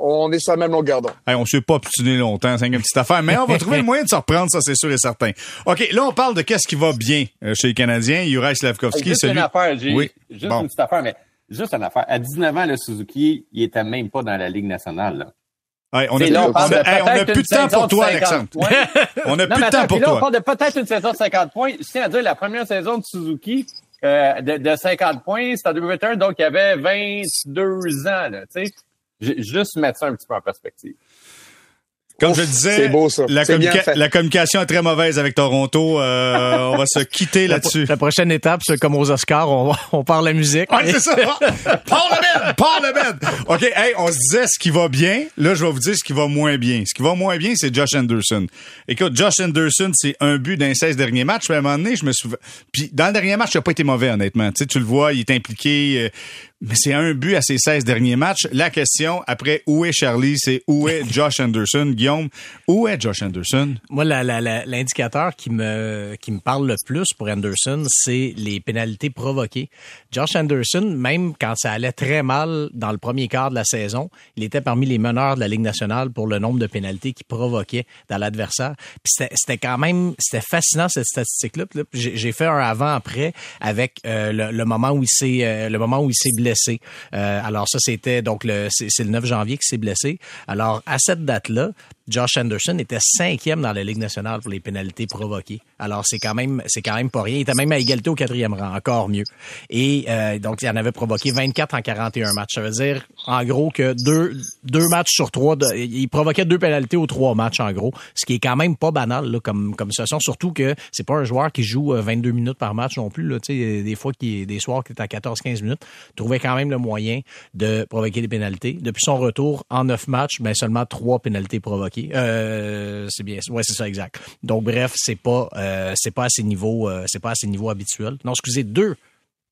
on est sur la même longueur d'onde. Hey, on s'est pas obstiné longtemps, c'est une petite affaire, mais on va trouver le moyen de se reprendre, ça, c'est sûr et certain. OK, là, on parle de qu'est-ce qui va bien euh, chez les Canadiens. Juraj Slavkovski, Juste celui... une affaire, j'ai Oui. juste Bon. une petite affaire, mais juste une affaire. À 19 ans, le Suzuki, il était même pas dans la Ligue nationale. Là. Hey, on a là, on parle de a- hey, on a peut-être plus de une temps pour saison toi, de 50 Alexandre. points. On a plus de temps pour là, on toi. parle de peut-être une saison de 50 points. Je tiens à dire, la première saison de Suzuki, euh, de, de 50 points, c'était en 2021, donc il avait 22 ans. Là, tu sais. Ju- juste mettre ça un petit peu en perspective. Comme je disais, beau, ça. La, communication est très mauvaise avec Toronto. Euh, on va se quitter là-dessus. La prochaine étape, c'est comme aux Oscars, on, on parle la musique. Ouais, c'est ça. Parlement! Parlement! OK, hey, on se disait ce qui va bien. Là, je vais vous dire ce qui va moins bien. Ce qui va moins bien, c'est Josh Anderson. Écoute, Josh Anderson, c'est un but d'un 16 derniers matchs. Mais à un moment donné, je me souviens... Puis dans le dernier match, il n'a pas été mauvais, honnêtement. Tu sais, tu le vois, il est impliqué... mais c'est un but à ses 16 derniers matchs. La question, après, où est Charlie? C'est où est Josh Anderson? Guillaume, où est Josh Anderson? Moi, l'indicateur qui me qui me parle le plus pour Anderson, c'est les pénalités provoquées. Josh Anderson, même quand ça allait très mal dans le premier quart de la saison, il était parmi les meneurs de la Ligue nationale pour le nombre de pénalités qu'il provoquait dans l'adversaire. Puis c'était, quand même c'était fascinant cette statistique-là. J'ai, j'ai fait un avant-après avec euh, le, le moment où il s'est euh, le moment où il s'est blessé. Euh, alors ça, c'était donc le c'est, le 9 janvier qu'il s'est blessé. Alors à cette date-là, Josh Anderson était cinquième dans la Ligue nationale pour les pénalités provoquées. Alors c'est quand même c'est quand même pas rien. Il était même à égalité au quatrième rang, encore mieux. Et euh, donc il en avait provoqué 24 en 41 matchs. Ça veut dire en gros que deux deux matchs sur trois, il provoquait deux pénalités aux trois matchs en gros, ce qui est quand même pas banal là, comme comme situation. Surtout que c'est pas un joueur qui joue euh, 22 minutes par match non plus. Là, des fois qui des soirs qui est à 14-15 minutes, quand même le moyen de provoquer des pénalités. Depuis son retour en neuf matchs, ben seulement trois pénalités provoquées. Euh, c'est bien, ouais, c'est ça exact. Donc bref, c'est pas euh, c'est pas à ces niveaux, euh, c'est pas à ces niveaux habituels. Non, excusez, deux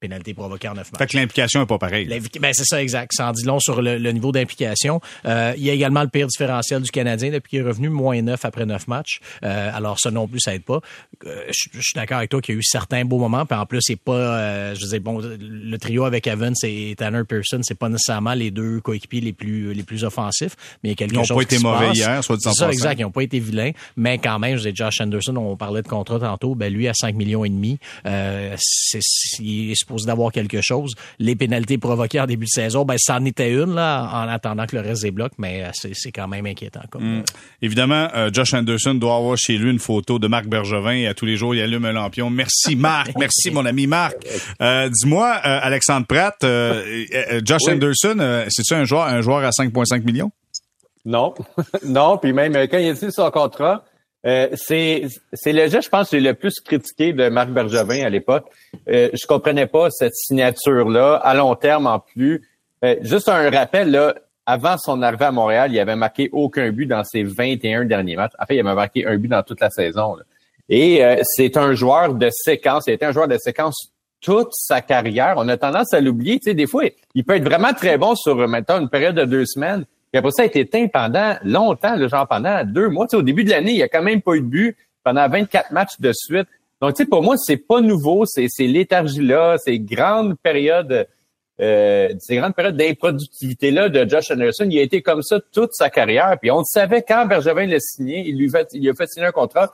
pénalités provoquées en neuf matchs. Fait que l'implication est pas pareille. Ben, c'est ça, exact. Ça en dit long sur le, le niveau d'implication. Euh, il y a également le pire différentiel du Canadien depuis qu'il est revenu, moins 9 après 9 matchs. Euh, alors, ça non plus, ça aide pas. Euh, je je suis d'accord avec toi qu'il y a eu certains beaux moments. Puis en plus, c'est pas, euh, je dire, bon, le trio avec Evans et Tanner Pearson, c'est pas nécessairement les deux coéquipiers les plus, les plus offensifs. Mais il y a quelque Ils chose pas été qui se mauvais passe. hier, soit dit en C'est ça, exact. Ils n'ont pas été vilains. Mais quand même, je dis Josh Anderson, on parlait de contrat tantôt. Ben, lui, à 5 millions et demi, euh, c'est- il est supposé d'avoir quelque chose. Les pénalités provoquées en début de saison, ben, c'en était une, là, en attendant que le reste débloque, mais euh, c'est, c'est quand même inquiétant. Comme, euh, Évidemment, euh, Josh Anderson doit avoir chez lui une photo de Marc Bergevin et à tous les jours, il allume un lampion. Merci Marc, merci mon ami Marc. Euh, dis-moi, euh, Alexandre Pratt, euh, euh, Josh Oui. Anderson, euh, c'est-tu un joueur, un joueur à 5,5 millions? Non, non. Puis même quand il a dit son contrat, euh, c'est le geste, je pense, le plus critiqué de Marc Bergevin à l'époque. Euh, je comprenais pas cette signature là à long terme en plus. Euh, juste un rappel là. Avant son arrivée à Montréal, il avait marqué aucun but dans ses 21 derniers matchs. En fait, il avait marqué un but dans toute la saison. là. Et euh, c'est un joueur de séquence. Il a été un joueur de séquence toute sa carrière. On a tendance à l'oublier. Tu sais, des fois, il peut être vraiment très bon sur, maintenant, une période de deux semaines. Puis après ça, il a été éteint pendant longtemps, là, genre pendant deux mois. Tu sais, au début de l'année, il a quand même pas eu de but pendant 24 matchs de suite. Donc, tu sais, pour moi, c'est pas nouveau. C'est, c'est léthargie-là, ces grandes périodes, euh, ces grandes périodes d'improductivité-là de Josh Anderson. Il a été comme ça toute sa carrière. Puis on le savait quand Bergevin l'a signé, il lui fait, il lui a fait signer un contrat.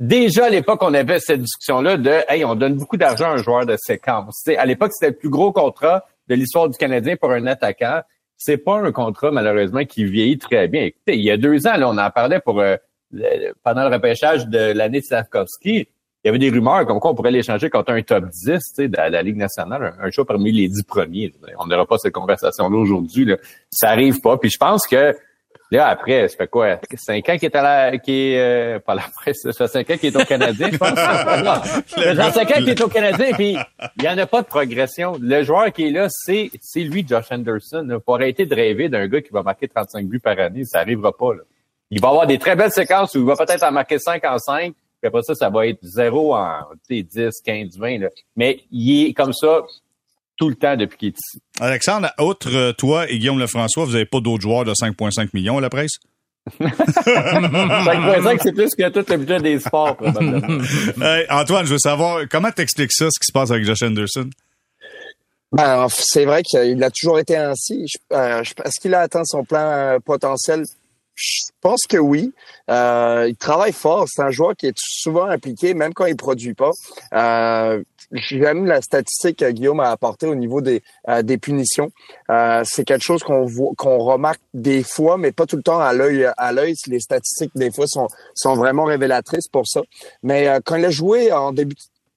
Déjà à l'époque, on avait cette discussion-là de Hey, on donne beaucoup d'argent à un joueur de séquence. Tu sais, à l'époque, c'était le plus gros contrat de l'histoire du Canadien pour un attaquant. C'est pas un contrat, malheureusement, qui vieillit très bien. Écoutez, il y a deux ans, on en parlait pour euh, pendant le repêchage de l'année de Slavkovski. Il y avait des rumeurs comme quoi on pourrait l'échanger contre un top 10 tu sais, de la Ligue nationale, un, un choix parmi les dix premiers. On n'aura pas cette conversation-là aujourd'hui. Ça arrive pas. Puis je pense que Là, après, ça fait quoi? Cinq ans qu'il est à la, qui est, euh, pas la presse, ça fait cinq ans qu'il est au Canadien, je pense. Non. Ça fait genre cinq ans qu'il est au Canadien, puis il y en a pas de progression. Le joueur qui est là, c'est, c'est lui, Josh Anderson. Il faut arrêter de rêver d'un gars qui va marquer 35 buts par année. Ça arrivera pas, là. Il va avoir des très belles séquences où il va peut-être en marquer 5 en 5, puis après ça, ça va être 0 en, tu sais, 10, 15, 20, là. Mais il est comme ça tout le temps depuis qu'il est ici. Alexandre, outre euh, toi et Guillaume Lefrançois, vous n'avez pas d'autres joueurs de 5,5 millions à la presse? 5.5, c'est plus que tout le budget des sports, probablement. Hey, Antoine, je veux savoir, comment t'expliques ça, ce qui se passe avec Josh Anderson? Ben, c'est vrai qu'il a toujours été ainsi. Euh, Est-ce qu'il a atteint son plein euh, potentiel? Je pense que oui. Euh, il travaille fort. C'est un joueur qui est souvent impliqué, même quand il produit pas. Euh, J'aime la statistique que Guillaume a apportée au niveau des, euh, des punitions. Euh, c'est quelque chose qu'on voit, qu'on remarque des fois, mais pas tout le temps à l'œil. À l'œil, les statistiques des fois sont sont vraiment révélatrices pour ça. Mais euh, quand il a joué en début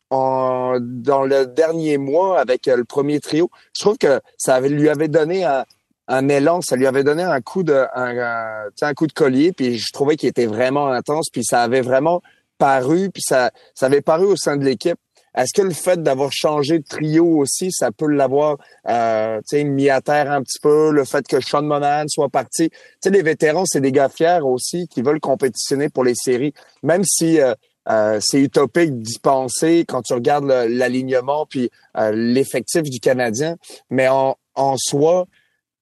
en, dans le dernier mois avec euh, le premier trio, je trouve que ça lui avait donné un, un un élan, ça lui avait donné un coup de un, un coup de collier, puis je trouvais qu'il était vraiment intense, puis ça avait vraiment paru, puis ça, ça avait paru au sein de l'équipe. Est-ce que le fait d'avoir changé de trio aussi, ça peut l'avoir euh, mis à terre un petit peu, le fait que Sean Monahan soit parti? Sais, les vétérans, c'est des gars fiers aussi qui veulent compétitionner pour les séries, même si euh, euh, c'est utopique d'y penser quand tu regardes l'alignement puis euh, l'effectif du Canadien, mais en, en soi,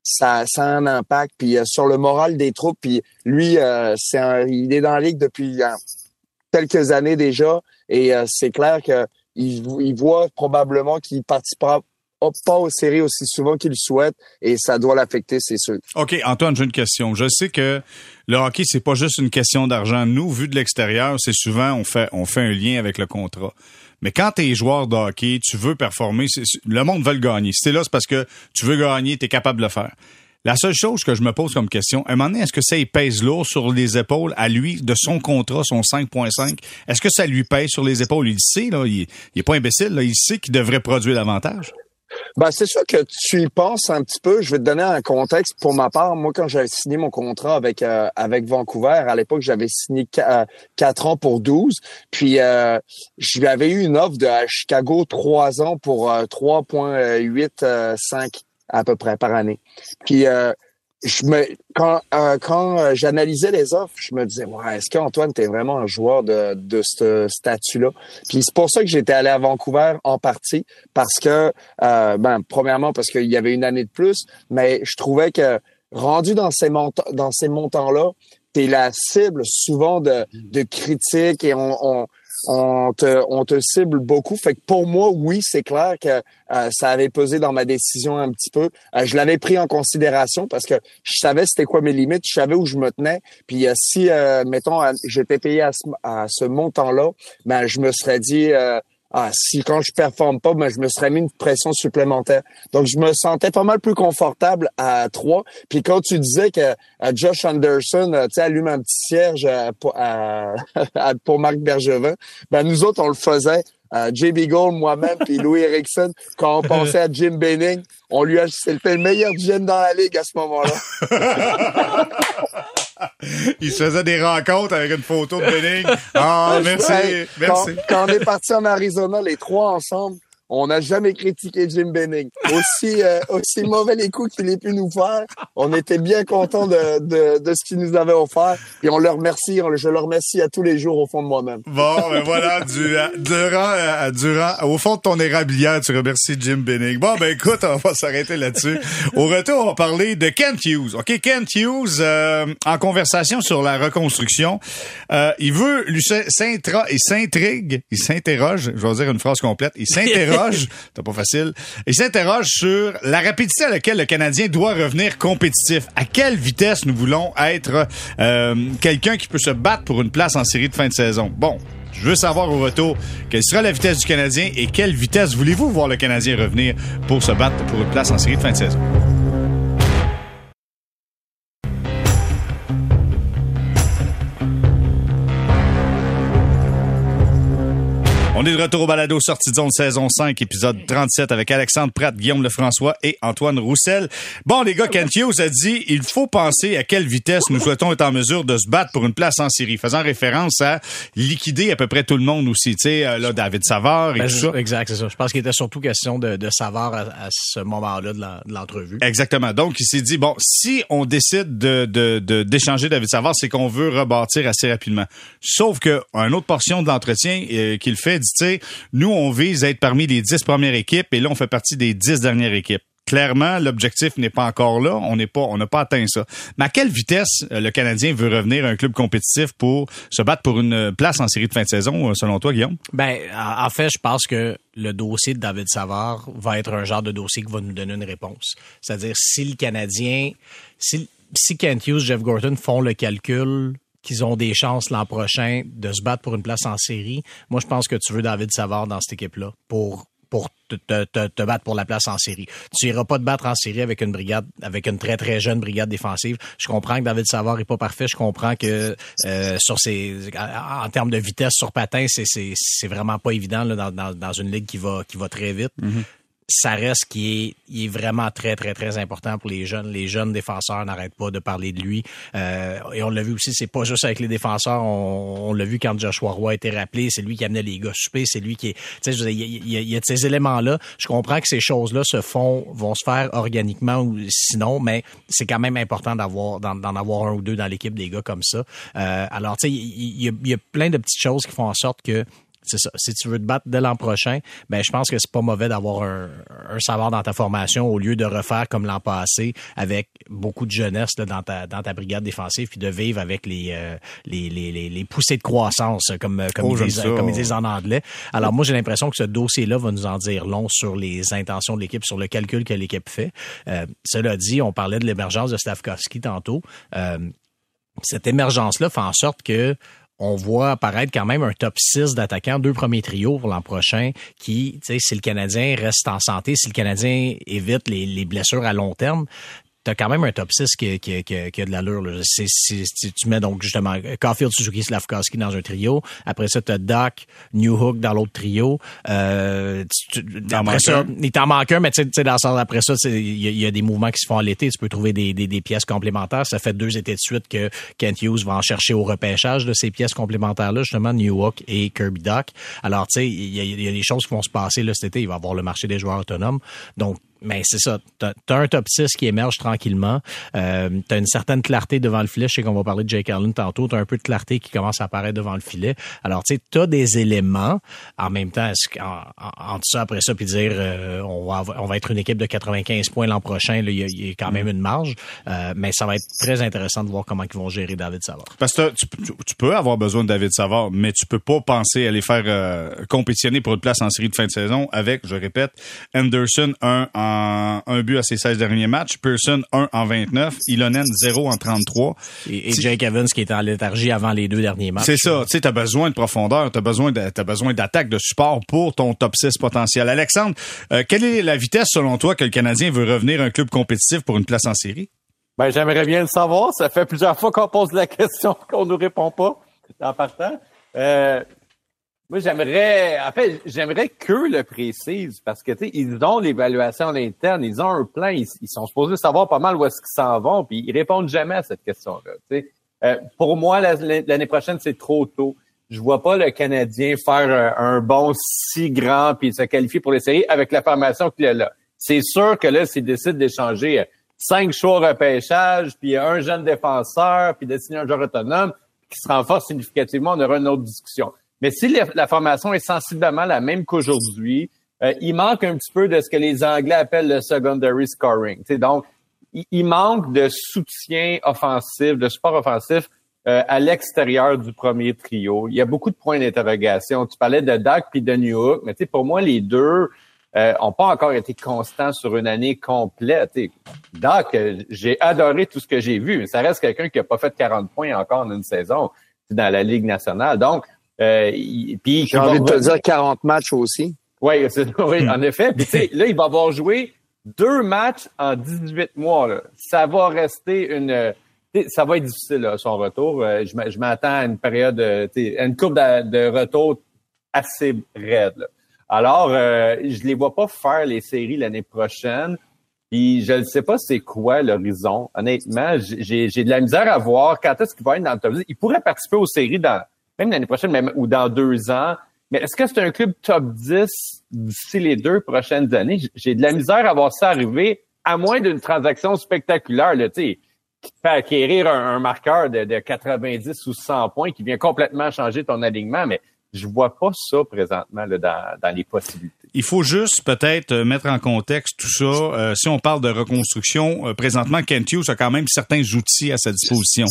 ça, ça a un impact puis sur le moral des troupes. Puis lui, c'est il est dans la ligue depuis quelques années déjà et c'est clair que il, voit probablement qu'il participera pas aux séries aussi souvent qu'il souhaite et ça doit l'affecter, c'est sûr. OK, Antoine, j'ai une question. Je sais que le hockey, c'est pas juste une question d'argent. Nous, vu de l'extérieur, c'est souvent on fait on fait un lien avec le contrat. Mais quand tu joueur de tu veux performer, le monde veut le gagner. Si t'es là, c'est parce que tu veux gagner, tu capable de le faire. La seule chose que je me pose comme question, à un moment donné, est-ce que ça pèse lourd sur les épaules à lui de son contrat, son 5.5? Est-ce que ça lui pèse sur les épaules? Il sait, là, il, il est pas imbécile, là, il sait qu'il devrait produire davantage. Ben, c'est sûr que tu y penses un petit peu. Je vais te donner un contexte. Pour ma part, moi, quand j'avais signé mon contrat avec euh, avec Vancouver, à l'époque, j'avais signé 4 euh, ans pour 12. Puis, euh, j'avais eu une offre de Chicago 3 ans pour 3,85 à peu près par année. Puis euh, je me quand euh, quand euh, j'analysais les offres, je me disais ouais, est-ce qu'Antoine t'es vraiment un joueur de de ce statut-là? Puis c'est pour ça que j'étais allé à Vancouver en partie parce que ben premièrement parce qu'il y avait une année de plus, mais je trouvais que rendu dans ces montants dans ces montants-là, t'es la cible souvent de de critiques et on, on on te, on te cible beaucoup. Fait que pour moi, oui, c'est clair que euh, ça avait pesé dans ma décision un petit peu. Euh, je l'avais pris en considération parce que je savais c'était quoi mes limites, je savais où je me tenais. Puis euh, si, mettons, j'étais payé à ce, à ce montant-là, ben je me serais dit ah, si quand je performe pas, ben, je me serais mis une pression supplémentaire. Donc, je me sentais pas mal plus confortable à trois. Puis quand tu disais que euh, Josh Anderson, euh, tu sais, allume un petit cierge euh, pour, pour Marc Bergevin, ben nous autres, on le faisait. JB Gold, moi-même, puis Louis Erickson, quand on pensait à Jim Benning, on lui a c'était le meilleur GM dans la ligue à ce moment-là. il se faisait des rencontres avec une photo de Benning. Ah, merci, merci. quand, on est parti en Arizona, les trois ensemble, on n'a jamais critiqué Jim Benning. Aussi, euh, aussi mauvais les coups qu'il ait pu nous faire, on était bien content de, de, de ce qu'il nous avait offert. Et on le remercie, je le remercie à tous les jours au fond de moi-même. Bon, ben voilà, du, durant, euh, durant, au fond de ton érablière, tu remercies Jim Benning. Bon, ben écoute, on va s'arrêter là-dessus. Au retour, on va parler de Kent Hughes. OK, Kent Hughes, euh, en conversation sur la reconstruction, euh, il veut, il s'intrigue, il s'interroge, je vais dire une phrase complète, il s'interroge c'est pas facile, il s'interroge sur la rapidité à laquelle le Canadien doit revenir compétitif. À quelle vitesse nous voulons être euh, quelqu'un qui peut se battre pour une place en série de fin de saison? Bon, je veux savoir au retour quelle sera la vitesse du Canadien et quelle vitesse voulez-vous voir le Canadien revenir pour se battre pour une place en série de fin de saison? On est de retour au balado sortie de zone saison 5, épisode 37 avec Alexandre Pratt, Guillaume Lefrançois et Antoine Roussel. Bon, les gars, Kent Hughes a dit, il faut penser à quelle vitesse nous souhaitons être en mesure de se battre pour une place en série, faisant référence à liquider à peu près tout le monde aussi. Tu sais, euh, là, David Savard et ben, tout ça. Exact, c'est ça. Je pense qu'il était surtout question de, de Savard à, ce moment-là de l'entrevue. Exactement. Donc, il s'est dit, bon, si on décide de, d'échanger David Savard, c'est qu'on veut rebâtir assez rapidement. Sauf que, une autre portion de l'entretien euh, qu'il fait dit nous, on vise à être parmi les dix premières équipes et là, on fait partie des dix dernières équipes clairement, l'objectif n'est pas encore là. On n'est pas, on n'a pas atteint ça. Mais à quelle vitesse euh, le Canadien veut revenir à un club compétitif pour se battre pour une place en série de fin de saison, euh, selon toi, Guillaume? Ben, en fait, je pense que le dossier de David Savard va être un genre de dossier qui va nous donner une réponse. C'est-à-dire, si le Canadien, si, si Kent Hughes, Jeff Gorton font le calcul qu'ils ont des chances l'an prochain de se battre pour une place en série. Moi, je pense que tu veux David Savard dans cette équipe-là pour pour te, battre pour la place en série. Tu iras pas te battre en série avec une brigade, avec une très très jeune brigade défensive. Je comprends que David Savard est pas parfait. Je comprends que euh, sur ses, en, termes de vitesse sur patin, c'est c'est vraiment pas évident dans, dans une ligue qui va qui va très vite. Mm-hmm ça reste qui est, vraiment très, très, très important pour les jeunes. Les jeunes défenseurs n'arrêtent pas de parler de lui. Euh, et on l'a vu aussi, c'est pas juste avec les défenseurs. On, l'a vu quand Joshua Roy a été rappelé. C'est lui qui amenait les gars souper. C'est lui qui est, tu sais, il y, y, a de ces éléments-là. Je comprends que ces choses-là se font, vont se faire organiquement ou sinon, mais c'est quand même important d'avoir, d'en avoir un ou deux dans l'équipe des gars comme ça. Euh, alors, tu sais, il y, y, a plein de petites choses qui font en sorte que c'est ça. Si tu veux te battre dès l'an prochain, ben je pense que c'est pas mauvais d'avoir un, un, savoir dans ta formation au lieu de refaire comme l'an passé avec beaucoup de jeunesse là, dans ta dans ta brigade défensive puis de vivre avec les euh, les, les, les, les, poussées de croissance comme comme, oh, ils, disent, comme ils disent en anglais. Alors moi j'ai l'impression que ce dossier-là va nous en dire long sur les intentions de l'équipe, sur le calcul que l'équipe fait. Euh, cela dit, on parlait de l'émergence de Stavkovski tantôt. Euh, cette émergence-là fait en sorte que on voit apparaître quand même un top 6 d'attaquants, deux premiers trios pour l'an prochain, qui, si le Canadien reste en santé, si le Canadien évite les blessures à long terme, t'as quand même un top 6 qui, qui, qui, qui a de l'allure. Tu mets donc justement Caulfield, Suzuki, Slavkowski dans un trio. Après ça, t'as Doc, New Hook dans l'autre trio. Euh, après ça, il t'en manque un, mais tu sais, dans le après ça, il y, a des mouvements qui se font à l'été. Tu peux trouver des, des, des, pièces complémentaires. Ça fait deux étés de suite que Kent Hughes va en chercher au repêchage de ces pièces complémentaires-là, justement, New Hook et Kirby Doc. Alors, tu sais, il y, y, a des choses qui vont se passer là cet été. Il va y avoir le marché des joueurs autonomes. Donc, mais c'est ça. T'as as un top 6 qui émerge tranquillement. Euh, t'as une certaine clarté devant le filet. Je sais qu'on va parler de Jake Allen tantôt. T'as un peu de clarté qui commence à apparaître devant le filet. Alors, tu sais, t'as des éléments. En même temps, en, en, ça, après ça, puis dire euh, on, va, on va être une équipe de 95 points l'an prochain, il y, y, a quand même une marge. Euh, mais ça va être très intéressant de voir comment ils vont gérer David Savard. Parce que tu, tu, peux avoir besoin de David Savard, mais tu peux pas penser à les faire euh, compétitionner pour une place en série de fin de saison avec, je répète, Anderson un en un but à ses 16 derniers matchs. Pearson, 1 en 29. Ilonen, 0 en 33. Et, Jake Evans qui est en léthargie avant les deux derniers matchs. C'est ça. Tu sais, t'as besoin de profondeur, t'as besoin de, t'as besoin d'attaque, de support pour ton top 6 potentiel. Alexandre, euh, quelle est la vitesse selon toi que le Canadien veut revenir un club compétitif pour une place en série? Ben, j'aimerais bien le savoir. Ça fait plusieurs fois qu'on pose la question qu'on nous répond pas en partant. Euh, moi, j'aimerais, en fait, j'aimerais qu'eux le précisent parce que, tu sais, ils ont l'évaluation interne, ils ont un plan, ils, sont supposés savoir pas mal où est-ce qu'ils s'en vont, puis ils répondent jamais à cette question-là. Euh, pour moi, l'année prochaine, c'est trop tôt. Je vois pas le Canadien faire un, bon si grand puis se qualifier pour les séries avec la formation qu'il a là. C'est sûr que là, s'ils décident d'échanger euh, cinq choix repêchage, puis un jeune défenseur, puis de signer un joueur autonome qui se renforce significativement, on aura une autre discussion. Mais si la, formation est sensiblement la même qu'aujourd'hui, euh, il manque un petit peu de ce que les Anglais appellent le secondary scoring. donc, il, manque de soutien offensif, de support offensif euh, à l'extérieur du premier trio. Il y a beaucoup de points d'interrogation. Tu parlais de Dak puis de New Hook, mais pour moi, les deux euh, ont pas encore été constants sur une année complète. Dak, j'ai adoré tout ce que j'ai vu, mais ça reste quelqu'un qui a pas fait 40 points encore en une saison dans la Ligue nationale. Donc, euh, puis J'ai envie de te dire 40 matchs aussi. Oui, oui en effet. Puis là, il va avoir joué deux matchs en 18 mois. Là. Ça va rester une... Ça va être difficile, là, son retour. Euh, je m'attends à une période, à une courbe de, retour assez raide. Alors, euh, je les vois pas faire les séries l'année prochaine. Puis je ne sais pas c'est quoi l'horizon. Honnêtement, j'ai de la misère à voir quand est-ce qu'il va être dans le top 10. Il pourrait participer aux séries dans même l'année prochaine, même, ou dans deux ans. Mais est-ce que c'est un club top 10 d'ici les deux prochaines années? J'ai de la misère à voir ça arriver, à moins d'une transaction spectaculaire, là, tu sais, qui te fait acquérir un, marqueur de, de 90 ou 100 points qui vient complètement changer ton alignement, mais je vois pas ça présentement là, dans, dans les possibilités. Il faut juste peut-être euh, mettre en contexte tout ça. Euh, si on parle de reconstruction, euh, présentement, Kent Hughes a quand même certains outils à sa disposition.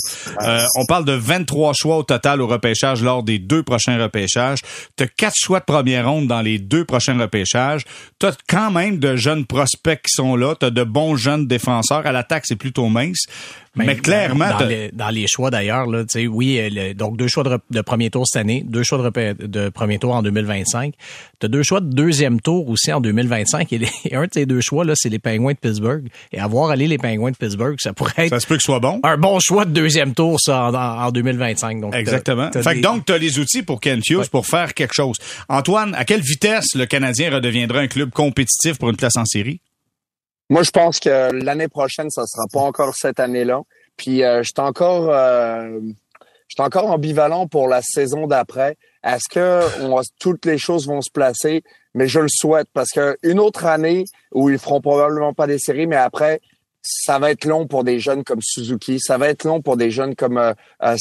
on parle de 23 choix au total au repêchage lors des deux prochains repêchages. Tu as quatre choix de première ronde dans les deux prochains repêchages. Tu as quand même de jeunes prospects qui sont là. Tu as de bons jeunes défenseurs. À l'attaque, c'est plutôt mince. Mais, clairement, dans les, dans les, choix d'ailleurs, là, tu sais, oui, euh, donc deux choix de, premier tour cette année, deux choix de, de premier tour en 2025. Tu as deux choix de deuxième tour aussi en 2025. Et, un de ces deux choix, là, c'est les Penguins de Pittsburgh. Et avoir allé les Penguins de Pittsburgh, ça pourrait être... Ça se peut que ce soit bon. Un bon choix de deuxième tour, ça, en, 2025. Donc, Exactement. fait que donc, tu as les outils pour Ken Hughes pour faire quelque chose. Antoine, à quelle vitesse le Canadien redeviendra un club compétitif pour une place en série? Moi, je pense que l'année prochaine, ça sera pas encore cette année-là. Puis, euh, je suis encore... Euh, je suis encore ambivalent pour la saison d'après. Est-ce que toutes les choses vont se placer? Mais je le souhaite parce que une autre année où ils feront probablement pas des séries, mais après, ça va être long pour des jeunes comme Suzuki, ça va être long pour des jeunes comme euh, euh.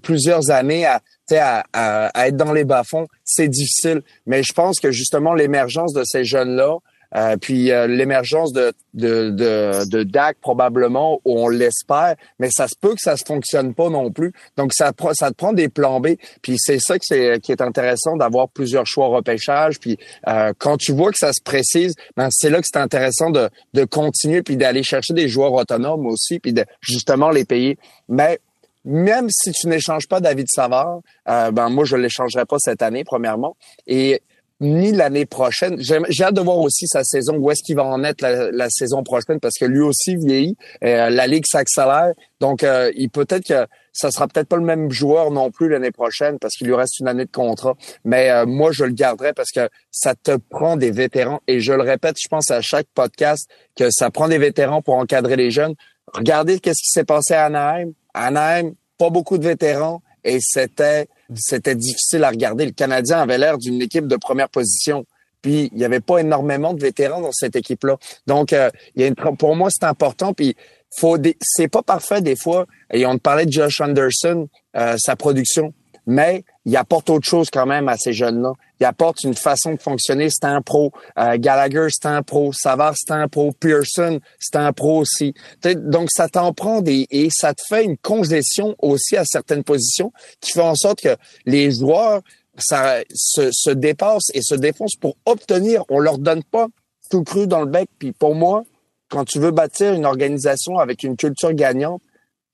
Plusieurs années à, à, à, être dans les bas-fonds, c'est difficile. Mais je pense que justement l'émergence de ces jeunes-là, euh, puis euh, l'émergence de, de, de, de, DAC probablement, on l'espère, mais ça se peut que ça se fonctionne pas non plus. Donc ça, ça te prend des plans B. Puis c'est ça qui est, qui est intéressant d'avoir plusieurs choix repêchage. Puis euh, quand tu vois que ça se précise, ben c'est là que c'est intéressant de, de continuer puis d'aller chercher des joueurs autonomes aussi, puis de justement les payer. Mais même si tu n'échanges pas David Savard, ben moi je l'échangerai pas cette année premièrement. Et ni l'année prochaine. J'ai hâte de voir aussi sa saison, où est-ce qu'il va en être la, saison prochaine, parce que lui aussi vieillit. Euh, la ligue s'accélère, donc euh, il peut-être que ça sera peut-être pas le même joueur non plus l'année prochaine, parce qu'il lui reste une année de contrat. Mais euh, moi, je le garderai parce que ça te prend des vétérans. Et je le répète, je pense à chaque podcast que ça prend des vétérans pour encadrer les jeunes. Regardez qu'est-ce qui s'est passé à Anaheim. Anaheim, pas beaucoup de vétérans, et c'était c'était difficile à regarder. Le Canadien avait l'air d'une équipe de première position. Puis il n'y avait pas énormément de vétérans dans cette équipe-là. Donc, euh, il y a une, pour moi, c'est important. Puis faut c'est pas parfait des fois. Et on parlait de Josh Anderson, euh, sa production mais il apporte autre chose quand même à ces jeunes-là. Il apporte une façon de fonctionner. C'est un pro. Euh, Gallagher, c'est un pro. Savard, c'est un pro. Pearson, c'est un pro aussi. Donc, ça t'en prend des... Et ça te fait une congestion aussi à certaines positions qui fait en sorte que les joueurs ça, se, se dépassent et se défoncent pour obtenir. On leur donne pas tout cru dans le bec. Puis pour moi, quand tu veux bâtir une organisation avec une culture gagnante,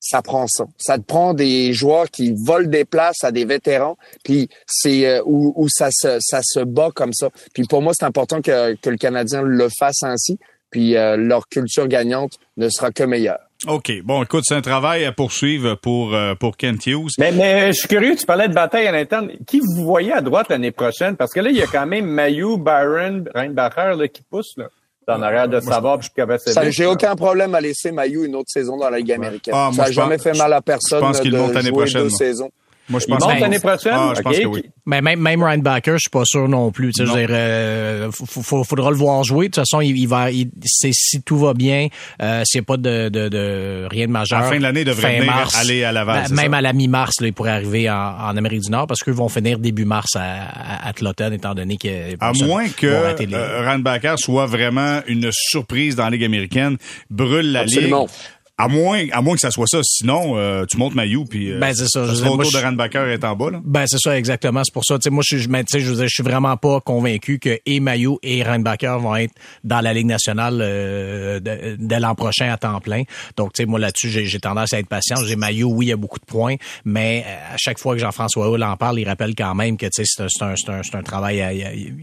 ça prend ça. Ça te prend des joueurs qui volent des places à des vétérans, puis c'est euh, où, ça se ça se bat comme ça. Puis pour moi, c'est important que, que le Canadien le fasse ainsi, puis euh, leur culture gagnante ne sera que meilleure. OK. Bon, écoute, c'est un travail à poursuivre pour, euh, pour Kent Hughes. Mais, mais je suis curieux, tu parlais de bataille à l'interne. Qui vous voyez à droite l'année prochaine? Parce que là, il y a quand même Mayu, Byron, Reinbacher là, qui poussent. Là en arrière de savoir puis je J'ai aucun problème à laisser Mayu une autre saison dans la Ligue américaine. Ah, ça n'a jamais fait mal à personne je pense qu'il monte l'année prochaine, deux saisons. Moi, je pense l'année prochaine? Ah, je pense que oui. Mais même, même Ryan Backer, je suis pas sûr non plus. Tu sais, je dirais, euh, faudra le voir jouer. De toute façon, il, va, il, si tout va bien, euh, s'il n'y a pas de, de, de, rien de majeur. À la fin de l'année, il devrait venir aller à Laval. Ben, même à la mi-mars, il pourrait arriver en, en, Amérique du Nord parce qu'ils vont finir début mars à, à, étant donné que. À moins que euh, Ryan Backer soit vraiment une surprise dans la Ligue américaine, brûle la Absolument. Ligue à moins, à moins que ça soit ça. Sinon, euh, tu montes Maillot puis euh, ben, c'est ça. Je autour de Randbacker est en bas. Là. Ben c'est ça exactement. C'est pour ça. Tu sais, moi, je, je, je, je suis vraiment pas convaincu que et Maillot et Randbacker vont être dans la Ligue nationale euh, dès l'an prochain à temps plein. Donc, tu sais, moi là-dessus, j'ai tendance à être patient. J'ai Maillot, oui, il y a beaucoup de points, mais euh, à chaque fois que Jean-François Hull en parle, il rappelle quand même que c'est un, un, un, un, travail.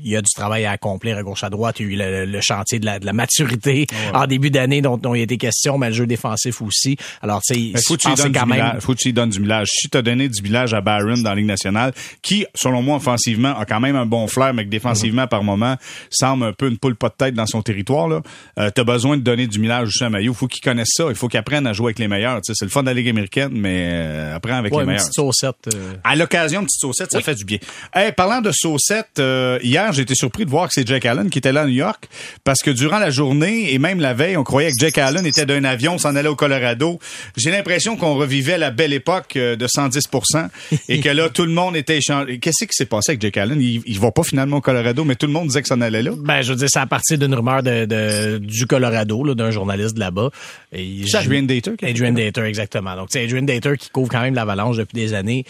il y a du travail à accomplir à gauche à droite. Il y a eu le, chantier de la, de la maturité en début d'année dont, dont il a été question, mais le jeu défensif aussi. Alors, tu sais, faut que tu quand même... faut que tu lui donnes du millage. Si tu as donné du millage à Byron dans la Ligue nationale, qui, selon moi, offensivement, a quand même un bon flair, mais que défensivement, par moment, semble un peu une poule pas de tête dans son territoire, là, euh, tu as besoin de donner du millage aussi à Maillot. faut qu'il connaisse ça. Il faut qu'il apprenne à jouer avec les meilleurs. c'est le fun de la Ligue américaine, mais euh, apprends avec les meilleurs. Une petite saucette. Euh. À l'occasion, petite saucette, ça fait du bien. Hey, parlant de saucette, euh, hier, j'ai été surpris de voir que c'est Jack Allen qui était là à New York, parce que durant la journée et même la veille, on croyait que Jack Allen était d'un avion, s'en allait au Colorado. J'ai l'impression qu'on revivait la belle époque euh, de 110% et que là, tout le monde était échangé. Qu'est-ce qui s'est passé avec Jake Allen? Il, il va pas finalement au Colorado, mais tout le monde disait que ça en allait là. Ben, je veux dire, c'est à partir d'une rumeur de, du Colorado, d'un journaliste de là-bas. C'est Adrian Dater? Adrian Dater, exactement. Donc, c'est Adrian Dater qui couvre quand même l'avalanche depuis des années.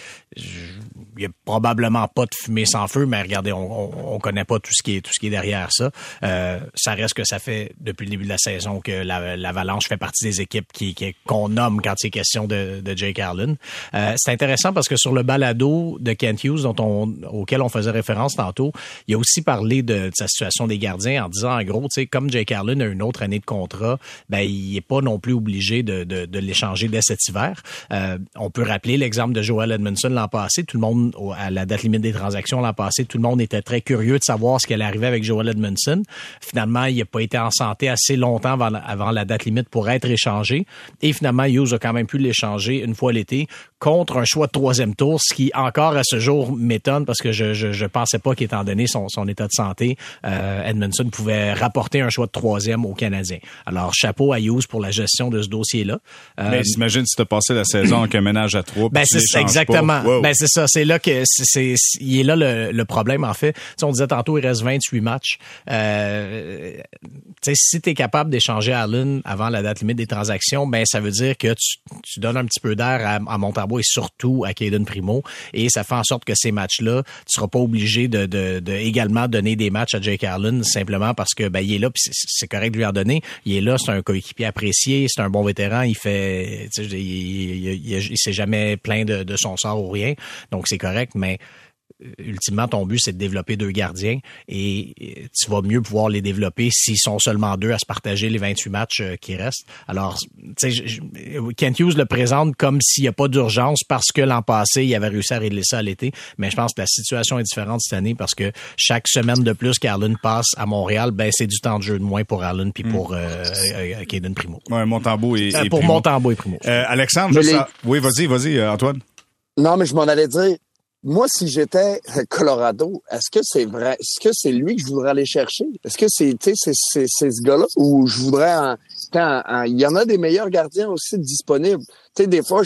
Y a probablement pas de fumée sans feu, mais regardez, on, on, connaît pas tout ce qui est tout ce qui est derrière ça. Euh, ça reste que ça fait depuis le début de la saison que l'avalanche fait partie des équipes qui qu'on nomme quand c'est question de, de Jake Allen. Euh, c'est intéressant parce que sur le balado de Kent Hughes dont on, auquel on faisait référence tantôt, il a aussi parlé de, sa situation des gardiens en disant en gros, tu sais, comme Jake Allen a une autre année de contrat, ben il est pas non plus obligé de, de, de l'échanger dès cet hiver. Euh, on peut rappeler l'exemple de Joel Edmondson l'an passé. Tout le monde, à la date limite des transactions l'an passé, tout le monde était très curieux de savoir ce qui allait arriver avec Joel Edmondson. Finalement, il n'a pas été en santé assez longtemps avant, avant la date limite pour être échangé. Et finalement, Hughes a quand même pu l'échanger une fois l'été contre un choix de troisième tour, ce qui encore à ce jour m'étonne parce que je je, je pensais pas qu'étant donné son, son état de santé, euh, Edmondson pouvait rapporter un choix de troisième aux Canadiens. Alors chapeau à Hughes pour la gestion de ce dossier-là. Euh, Mais imagine si tu as passé la saison avec un ménage à trois. Ben c'est exactement. Ben c'est ça, c'est là que c'est il est là le, problème en fait. Tu on disait tantôt il reste 28 matchs. Euh, si tu es capable d'échanger Allen avant la date limite des transactions, ben ça veut dire que tu, donnes un petit peu d'air à, à Montarbo et surtout à Caden Primo et ça fait en sorte que ces matchs-là, tu seras pas obligé de, de, de, également donner des matchs à Jake Allen simplement parce que ben il est là puis c'est correct de lui en donner. Il est là, c'est un coéquipier apprécié, c'est un bon vétéran, il fait il, il, il, il s'est jamais plaint de, de son sort ou rien. Donc c'est correct mais ultimement, ton but, c'est de développer deux gardiens et tu vas mieux pouvoir les développer s'ils sont seulement deux à se partager les 28 matchs euh, qui restent. Alors, tu sais, Kent Hughes le présente comme s'il n'y a pas d'urgence parce que l'an passé, il avait réussi à régler ça à l'été. Mais je pense que la situation est différente cette année parce que chaque semaine de plus qu'Arlen passe à Montréal, ben c'est du temps de jeu de moins pour Arlen puis pour euh, euh, Caden Primo. Ouais, Montembeau et, euh, Pour Primo. Montembeau et Primo. Euh, Alexandre, je les... Oui, vas-y, vas-y, Antoine. Non, mais je m'en allais dire, moi, si j'étais Colorado, est-ce que c'est vrai? Est-ce que c'est lui que je voudrais aller chercher? Est-ce que c'est, sais, c'est, c'est, ce gars-là ou je voudrais un, un, un, il y en a des meilleurs gardiens aussi disponibles. Tu sais, des fois,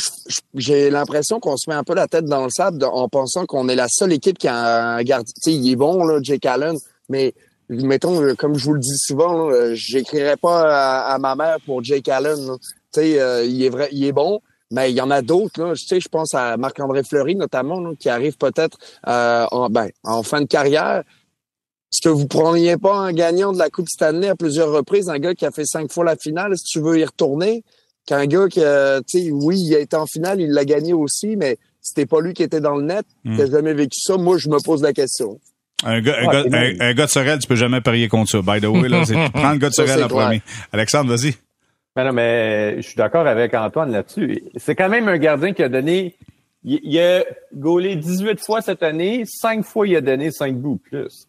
j'ai l'impression qu'on se met un peu la tête dans le sable en pensant qu'on est la seule équipe qui a un gardien. Tu sais, il est bon, là, Jake Allen, mais mettons, comme je vous le dis souvent, j'écrirais pas à, à, ma mère pour Jake Allen. Tu sais, euh, il est vrai, il est bon. Mais il y en a d'autres, là. Tu sais, je pense à Marc-André Fleury, notamment, là, qui arrive peut-être euh, en, ben, en fin de carrière. Est-ce que vous preniez pas un gagnant de la Coupe Stanley à plusieurs reprises, un gars qui a fait cinq fois la finale, si tu veux y retourner, qu'un gars qui, euh, tu sais, oui, il a été en finale, il l'a gagné aussi, mais c'était pas lui qui était dans le net. Mm. T'as jamais vécu ça. Moi, je me pose la question. Un gars, un, gars, un, un gars de Sorel, tu peux jamais parier contre ça. By the way, là, prends le gars de Sorel en premier. Alexandre, vas-y. Mais non, mais je suis d'accord avec Antoine là-dessus. C'est quand même un gardien qui a donné, il, a gaulé 18 fois cette année, 5 fois il a donné 5 buts plus.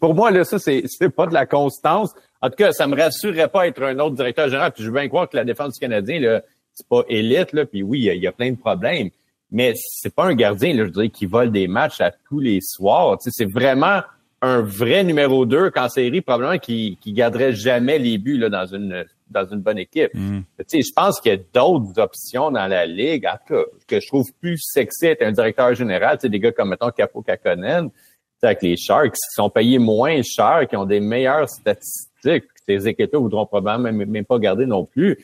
Pour moi, là, ça, c'est, c'est pas de la constance. En tout cas, ça me rassurerait pas être un autre directeur général. Puis je veux bien croire que la défense du Canadien, là, c'est pas élite, là, puis oui, il y, a, il y, a, plein de problèmes. Mais c'est pas un gardien, là, je dirais, qui vole des matchs à tous les soirs. Tu sais, c'est vraiment un vrai numéro 2 qu'en série, probablement qui, qui garderait jamais les buts là, dans une dans une bonne équipe. Mm. Je pense qu'il y a d'autres options dans la ligue, en tout cas, que je trouve plus sexy être un directeur général, des gars comme, mettons, Capo Kakonen, avec les Sharks, qui sont payés moins cher, qui ont des meilleures statistiques, ces équipes-là voudront probablement même, même pas garder non plus.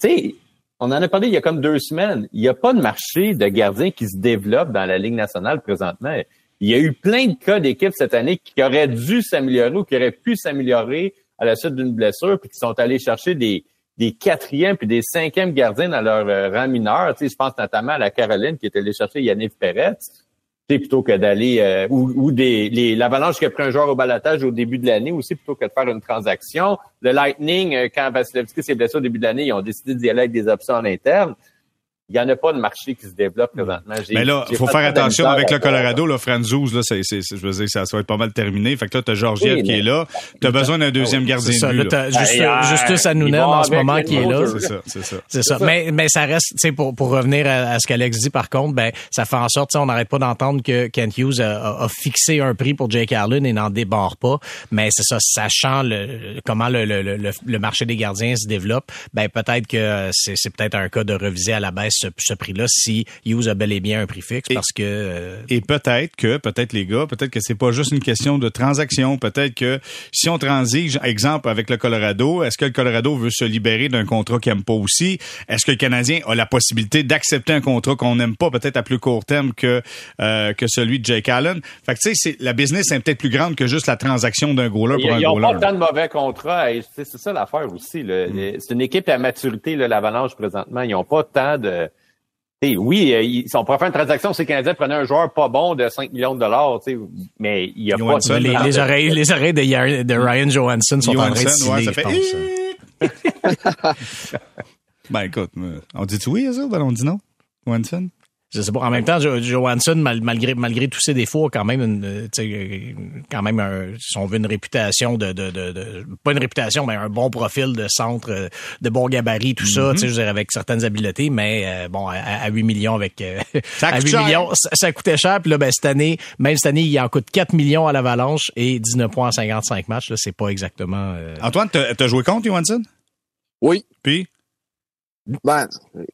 Sais, on en a parlé il y a comme deux semaines. Il n'y a pas de marché de gardiens qui se développe dans la Ligue nationale présentement. Il y a eu plein de cas d'équipes cette année qui auraient dû s'améliorer ou qui auraient pu s'améliorer à la suite d'une blessure, puis qui sont allés chercher des, des quatrièmes puis des cinquièmes gardiens dans leur euh, rang mineur. Tu sais, je pense notamment à la Caroline qui est allée chercher Yannick Perret, plutôt que d'aller euh, ou, ou des l'Avalanche qui a pris un joueur au balatage au début de l'année aussi plutôt que de faire une transaction. Le Lightning, euh, quand Vasilevski s'est blessé au début de l'année, ils ont décidé d'y aller avec des options en interne il n'y en a pas de marché qui se développe présentement. Mais là, il faut faire attention avec le Colorado, là, Franzouz, là, c'est, c'est, je veux dire, ça, ça va être pas mal terminé. Fait que là, t'as Georgiev oui, qui est là. T'as besoin d'un deuxième ah, gardien ça, de but. Là, Juste, euh, Justus Hanouna en ce moment qui est là. C'est ça, c'est ça. C'est ça. Mais, mais ça reste, tu sais, pour, pour revenir à, à ce qu'Alex dit, par contre, ben, ça fait en sorte, on n'arrête pas d'entendre que Kent Hughes a, a, fixé un prix pour Jake Allen et n'en débarre pas. Mais c'est ça, sachant le, comment le, le, le, le, marché des gardiens se développe, ben, peut-être que c'est, c'est peut-être un cas de reviser à la baisse ce, ce prix-là si Hughes a bel et bien un prix fixe parce que euh, Et peut-être que, peut-être les gars, peut-être que c'est pas juste une question de transaction. Peut-être que si on transige, exemple avec le Colorado, est-ce que le Colorado veut se libérer d'un contrat qu'il aime pas aussi? Est-ce que le Canadien a la possibilité d'accepter un contrat qu'on n'aime pas, peut-être à plus court terme que euh, que celui de Jake Allen? Fait que tu sais, c'est- la business est peut-être plus grande que juste la transaction d'un gros pour un Ils n'ont pas tant de mauvais contrats. et C'est c'est ça l'affaire aussi. là. C'est une équipe à maturité, là, l'Avalanche, présentement. Ils n'ont pas tant de... T'sais, oui, euh, ils, si on pourrait faire une transaction, c'est Canadien prenait un joueur pas bon de 5 millions de dollars, mais il n'y a Johansson, pas... les, de- les oreilles les oreilles de, de Ryan Johansson sont en train de Johansson, ouais, ça je fait. pense. ben écoute, on dit oui à ça, ben on dit non. Johansson? Je sais pas. En même temps, Jo- Johansson, mal- malgré malgré tous ses défauts, a quand même une, euh, tu sais, euh, quand même un, si on veut une réputation de, de, de, de- pas une réputation, mais un bon profil de centre, euh, de bon gabarit, tout ça, tu sais, je veux dire, avec certaines habiletés, mais euh, bon, à, à 8 millions avec euh, Ça à coûte 8 cher. millions, ça, ça coûtait cher. Puis là, ben cette année, même cette année, il en coûte 4 millions à l'Avalanche et 19 points en 55 matchs. Là, c'est pas exactement. euh, Antoine, t'as t'as joué contre Johansson? Oui. Puis? Ben,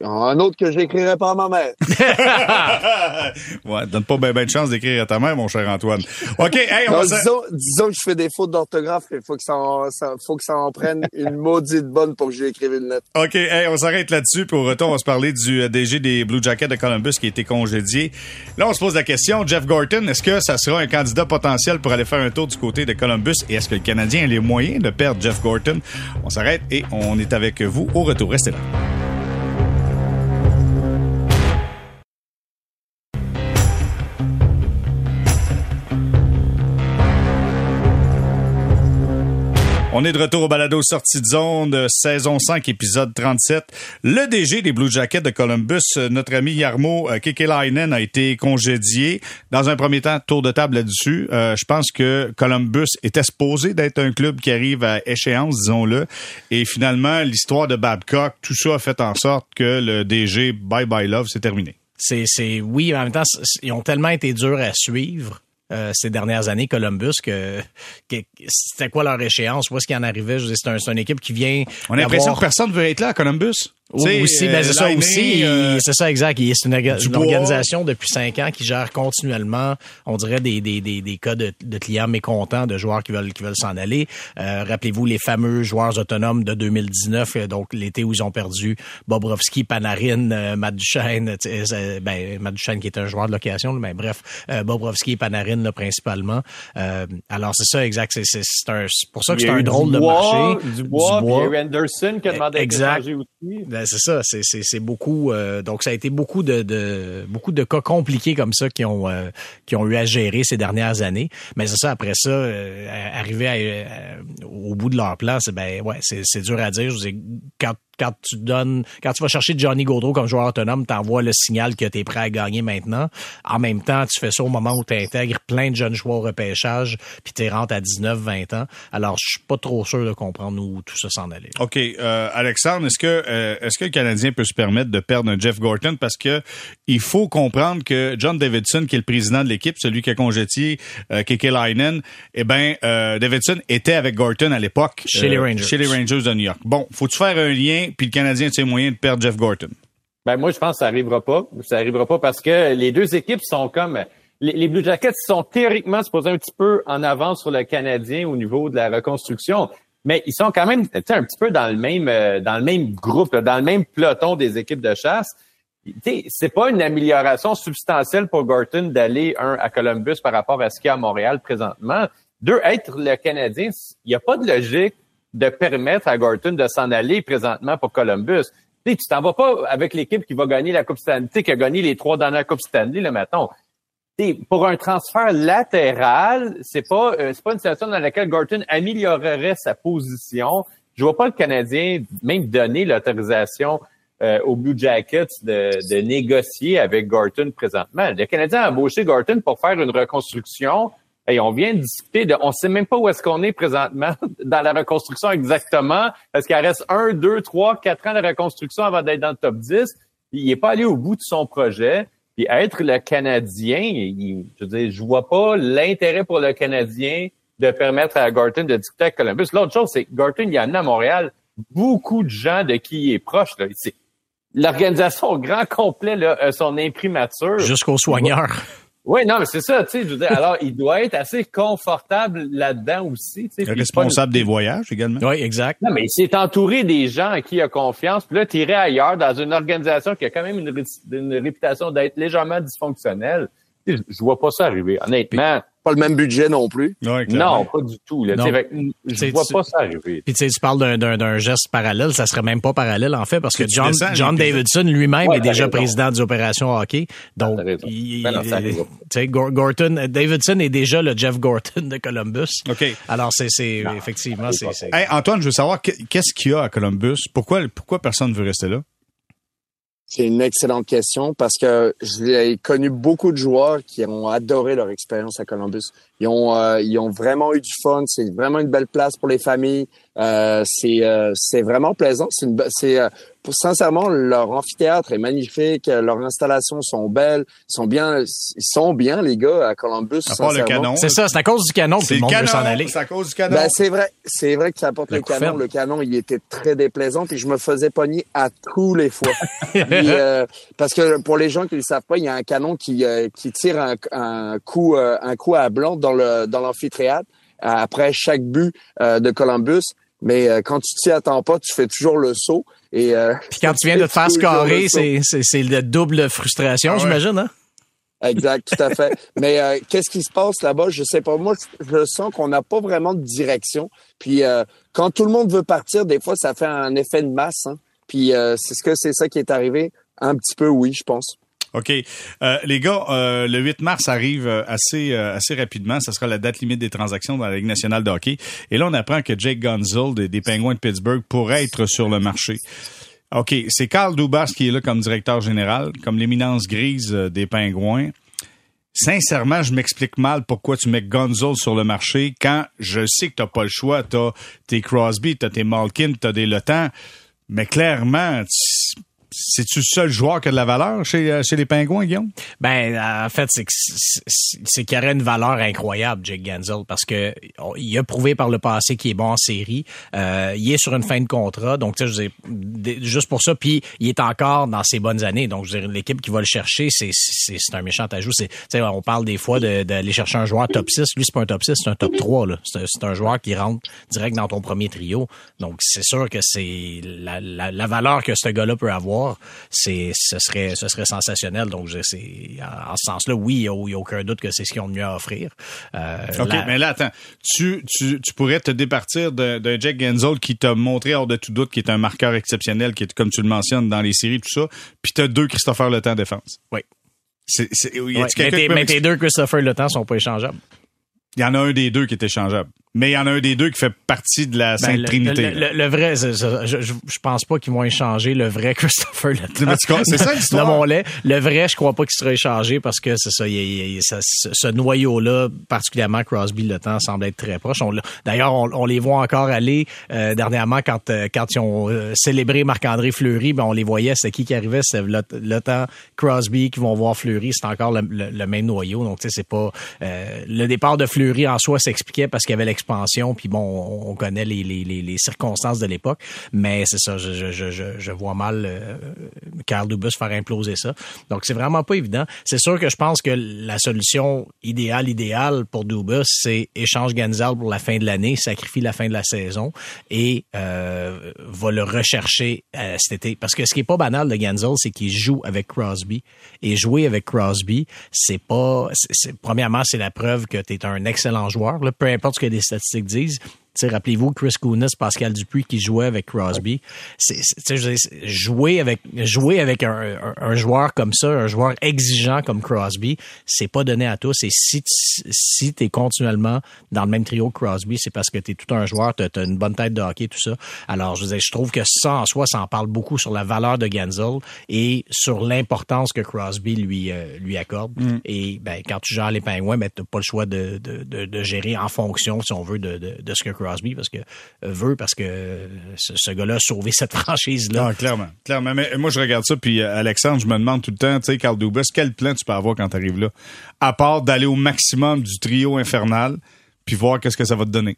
un autre que j'écrirais pas à ma mère. ouais, donne pas ben, ben de chance d'écrire à ta mère, mon cher Antoine. OK, hey, on va disons, disons que je fais des fautes d'orthographe, il faut que ça, en, ça- faut que ça en prenne une maudite bonne pour que j'ai écrive une lettre. OK, hey, on s'arrête là-dessus. Puis au retour, on va se parler du euh, DG des Blue Jackets de Columbus qui a été congédié. Là, on se pose la question, Jeff Gorton, est-ce que ça sera un candidat potentiel pour aller faire un tour du côté de Columbus? Et est-ce que le Canadien a les moyens de perdre Jeff Gorton? On s'arrête et on est avec vous au retour. Restez là. On est de retour au balado sortie de zone, de saison 5, épisode 37. Le DG des Blue Jackets de Columbus, euh, notre ami Yarmo euh, Kekelainen, a été congédié. Dans un premier temps, tour de table là-dessus. Euh, je pense que Columbus était supposé d'être un club qui arrive à échéance, disons-le. Et finalement, l'histoire de Babcock, tout ça a fait en sorte que le DG Bye Bye Love, c'est terminé. c'est, c'est, oui, en même temps, ils ont tellement été durs à suivre. Euh, ces dernières années, Columbus, que, que c'était quoi leur échéance? Où est-ce qu'il en arrivait? C'est, un, c'est une équipe qui vient. On a l'impression que personne ne veut être là à Columbus. Oui, Tu sais, aussi, ben, euh, c'est ça aussi. euh, c'est ça, exact. C'est une, organisation depuis cinq ans qui gère continuellement, on dirait, des, des, des, des cas de, de clients mécontents, de joueurs qui veulent, qui veulent s'en aller. Euh, Rappelez-vous les fameux joueurs autonomes de 2019, euh, donc l'été où ils ont perdu Bobrovski, Panarin, euh, Matt Duchesne, ben, Matt Duchesne qui est un joueur de location, mais bref, euh, Bobrovski et Panarin là, principalement. Euh, alors c'est ça, exact. C'est, c'est, c'est, un- c'est pour ça que c'est un drôle de marché. Du bois. Anderson qui a demandé à être Exact. Ben, c'est ça, c'est, beaucoup. euh, donc ça a été beaucoup de, de beaucoup de cas compliqués comme ça qui ont euh, qui ont eu à gérer ces dernières années. Mais c'est ça. Après ça, euh, arriver euh, au bout de leur plan, c'est ben ouais, c'est, dur à dire, quand quand tu donnes, quand tu vas chercher Johnny Gaudreau comme joueur autonome, t'envoies le signal que tu es prêt à gagner maintenant. En même temps, tu fais ça au moment où tu intègres plein de jeunes joueurs au repêchage, puis tu rentres à 19, 20 ans. Alors, je suis pas trop sûr de comprendre où tout ça s'en allait. OK. Euh, Alexandre, est-ce que euh, est-ce que le Canadien peut se permettre de perdre un Jeff Gorton? Parce que il faut comprendre que John Davidson, qui est le président de l'équipe, celui qui a congédié euh, Kekelainen, eh ben euh, Davidson était avec Gorton à l'époque. Chez les Rangers. Chez les Rangers de New York. Bon, faut-tu faire un lien, puis le Canadien a ses moyens de perdre Jeff Gorton? Ben moi, je pense que ça arrivera pas. Ça arrivera pas parce que les deux équipes sont comme les, Blue Jackets sont théoriquement supposés un petit peu en avance sur le Canadien au niveau de la reconstruction, mais ils sont quand même un petit peu dans le même euh, dans le même groupe, dans le même peloton des équipes de chasse. C'est pas une amélioration substantielle pour Gorton d'aller un à Columbus par rapport à ce qu'il y a à Montréal présentement. Deux, être le Canadien, il n'y a pas de logique de permettre à Gorton de s'en aller présentement pour Columbus. Tu sais, tu t'en vas pas avec l'équipe qui va gagner la Coupe Stanley, qui a gagné les trois dernières Coupes Stanley, là, mettons. Pour un transfert latéral, c'est pas euh, c'est pas une situation dans laquelle Gorton améliorerait sa position. Je vois pas le Canadien même donner l'autorisation euh, aux Blue Jackets de, de négocier avec Gorton présentement. Le Canadien a embauché Gorton pour faire une reconstruction. Et on vient de discuter de, on sait même pas où est-ce qu'on est présentement dans la reconstruction exactement, parce qu'il reste un, deux, trois, quatre ans de reconstruction avant d'être dans le top 10. Il n'est pas allé au bout de son projet. Puis être le Canadien, il- je veux dire, je vois pas l'intérêt pour le Canadien de permettre à Gorton de discuter avec Columbus. L'autre chose, c'est que Gorton, il a amené à Montréal beaucoup de gens de qui il est proche. Là. L'organisation au grand complet là, a son imprimature. Jusqu'aux soigneurs. Oui, non, mais c'est ça, tu sais, je veux dire, alors il doit être assez confortable là-dedans aussi. tu sais, Responsable des voyages également. Oui, exact. Non, mais il s'est entouré des gens à qui il a confiance. Puis là, t'irais ailleurs dans une organisation qui a quand même une, ré- une réputation d'être légèrement dysfonctionnelle. Je vois pas ça arriver. Honnêtement, Pas le même budget non plus. Ouais, non, pas du tout. Là. Je vois tu- pas ça arriver. Puis tu sais, tu parles d'un- d'un d'un geste parallèle, ça serait même pas parallèle en fait, parce que John, descends John les Davidson lui-même Ouais, est déjà raison. président des opérations hockey. Donc, il- Ben non, il- Gorton, Davidson est déjà le Jeff Gorton de Columbus. OK. Alors c'est c'est effectivement c'est c'est- Hey, Antoine, je veux savoir que- qu'est-ce qu'il y a à Columbus? Pourquoi, pourquoi personne ne veut rester là? C'est une excellente question parce que j'ai connu beaucoup de joueurs qui ont adoré leur expérience à Columbus. Ils ont, euh, ils ont vraiment eu du fun. C'est vraiment une belle place pour les familles. Euh, c'est, euh, c'est vraiment plaisant. C'est, une, c'est euh, pour, sincèrement leur amphithéâtre est magnifique. Euh, Leurs installations sont belles. Ils sont bien, ils sont bien les gars à Columbus. À part le canon. c'est ça, c'est à cause du canon que tout C'est le monde veut s'en canon. aller. C'est à cause du canon. Ben, c'est vrai, c'est vrai que ça apporte Le canon. ferme. Le canon, il était très déplaisant, puis je me faisais pogner à tous les fois. Puis, euh, parce que pour les gens qui ne le savent pas, il y a un canon qui, euh, qui tire un, un coup euh, un coup à blanc dans le dans l'amphithéâtre après chaque but euh, de Columbus. Mais euh, quand tu t'y attends pas, tu fais toujours le saut. Et euh, Puis quand tu viens de te faire scorer, c'est c'est c'est le double frustration, Ah ouais. j'imagine hein? Exact, tout à fait. Mais euh, qu'est-ce qui se passe là-bas? Je sais pas. Moi, je sens qu'on n'a pas vraiment de direction. Puis euh, quand tout le monde veut partir, des fois, ça fait un effet de masse. hein. Puis euh, c'est ce que c'est ça qui est arrivé? Un petit peu, oui, je pense. OK. Euh, les gars, euh, le 8 mars arrive euh, assez euh, assez rapidement. Ça sera la date limite des transactions dans la Ligue nationale de hockey. Et là, on apprend que Jake Gunzel des, Penguins de Pittsburgh pourrait être sur le marché. OK, c'est Carl Dubas qui est là comme directeur général, comme l'éminence grise euh, des Pingouins. Sincèrement, je m'explique mal pourquoi tu mets Gonzol sur le marché quand je sais que t'as pas le choix. T'as tes Crosby, t'as tes Malkin, t'as des Le Temps. Mais clairement, c'est-tu le seul joueur qui a de la valeur chez, euh, chez les Pingouins, Guillaume? Ben, en fait, c'est c'est- qu'il y aurait une valeur incroyable, Jake Genzel, parce que il a prouvé par le passé qu'il est bon en série. Euh, il est sur une fin de contrat, donc tu sais, juste pour ça. Puis il est encore dans ses bonnes années, donc je veux dire, l'équipe qui va le chercher, c'est c'est un méchant ajout. C'est, on parle des fois d'aller chercher un joueur top 6. Lui, c'est pas un top 6, c'est un top 3. Là. C'est, un- joueur qui rentre direct dans ton premier trio. Donc c'est sûr que c'est la, la, la valeur que ce gars-là peut avoir, c'est ce serait ce serait sensationnel. Donc c'est en, ce sens-là, oui, il y a, aucun doute que c'est ce qu'ils ont de mieux à offrir. Euh, OK, la- mais là, attends. Tu, tu, tu pourrais te départir d'un d'un Jack Genzel qui t'a montré hors de tout doute qu'il est un marqueur exceptionnel, qui est, comme tu le mentionnes, dans les séries, tout ça. Puis t'as deux Christopher Le Temps en défense. Oui. C'est, c'est, y Ouais, a-tu mais qui tes deux Christopher Le Temps sont pas échangeables. Il y en a un des deux qui est échangeable. Mais il y en a un des deux qui fait partie de la Ben, Sainte le, Trinité. le- là. le- le vrai, je, je, je pense pas qu'ils vont échanger le vrai Christopher Le Temps. Mais tu crois- c'est ça, l'histoire? Le vrai, je crois pas qu'il sera échangé parce que c'est ça, il il ce, noyau-là, particulièrement Crosby Le Temps, semble être très proche. D'ailleurs, on, on les voit encore aller euh, dernièrement quand euh, quand ils ont euh, célébré Marc-André Fleury, ben on les voyait, c'est qui qui arrivait, c'est le, le temps Crosby qui vont voir Fleury, c'est encore le, même noyau. Donc tu sais, c'est pas euh, le départ de Fleury en soi s'expliquait parce qu'il y avait puis bon, on, on connaît les, circonstances de l'époque, mais c'est ça, je, vois mal euh, Carl Dubus faire imploser ça. Donc c'est vraiment pas évident. C'est sûr que je pense que la solution idéale, idéale pour Dubus, c'est échange Ganzel pour la fin de l'année, sacrifie la fin de la saison et euh, va le rechercher euh, cet été. Parce que ce qui est pas banal de Ganzel, c'est qu'il joue avec Crosby. Et jouer avec Crosby, c'est pas... premièrement, c'est la preuve que tu es un excellent joueur. Peu importe ce que les statistiques disent. Rappelez-vous Chris Kounis, Pascal Dupuis qui jouait avec Crosby. C'est, jouer avec jouer avec un, un- un joueur comme ça, un joueur exigeant comme Crosby, c'est pas donné à tous. Et si tu- si t'es continuellement dans le même trio que Crosby, c'est parce que t'es tout un joueur, t'as, t'as une bonne tête de hockey, tout ça. Alors, je dire, je trouve que ça en soi, ça en parle beaucoup sur la valeur de Genzel et sur l'importance que Crosby lui euh, lui accorde. Et ben, quand tu gères les pingouins, ben t'as pas le choix de, de, de, de gérer en fonction, si on veut, de, de, de ce que Crosby parce que euh, veut parce que euh, ce, ce gars-là a sauvé cette franchise là. Non, clairement. Clairement. Mais moi, je regarde ça, puis euh, Alexandre, je me demande tout le temps, tu sais, Carl Dubas, quel plan tu peux avoir quand tu arrives là? À part d'aller au maximum du trio infernal, puis voir qu'est-ce que ça va te donner.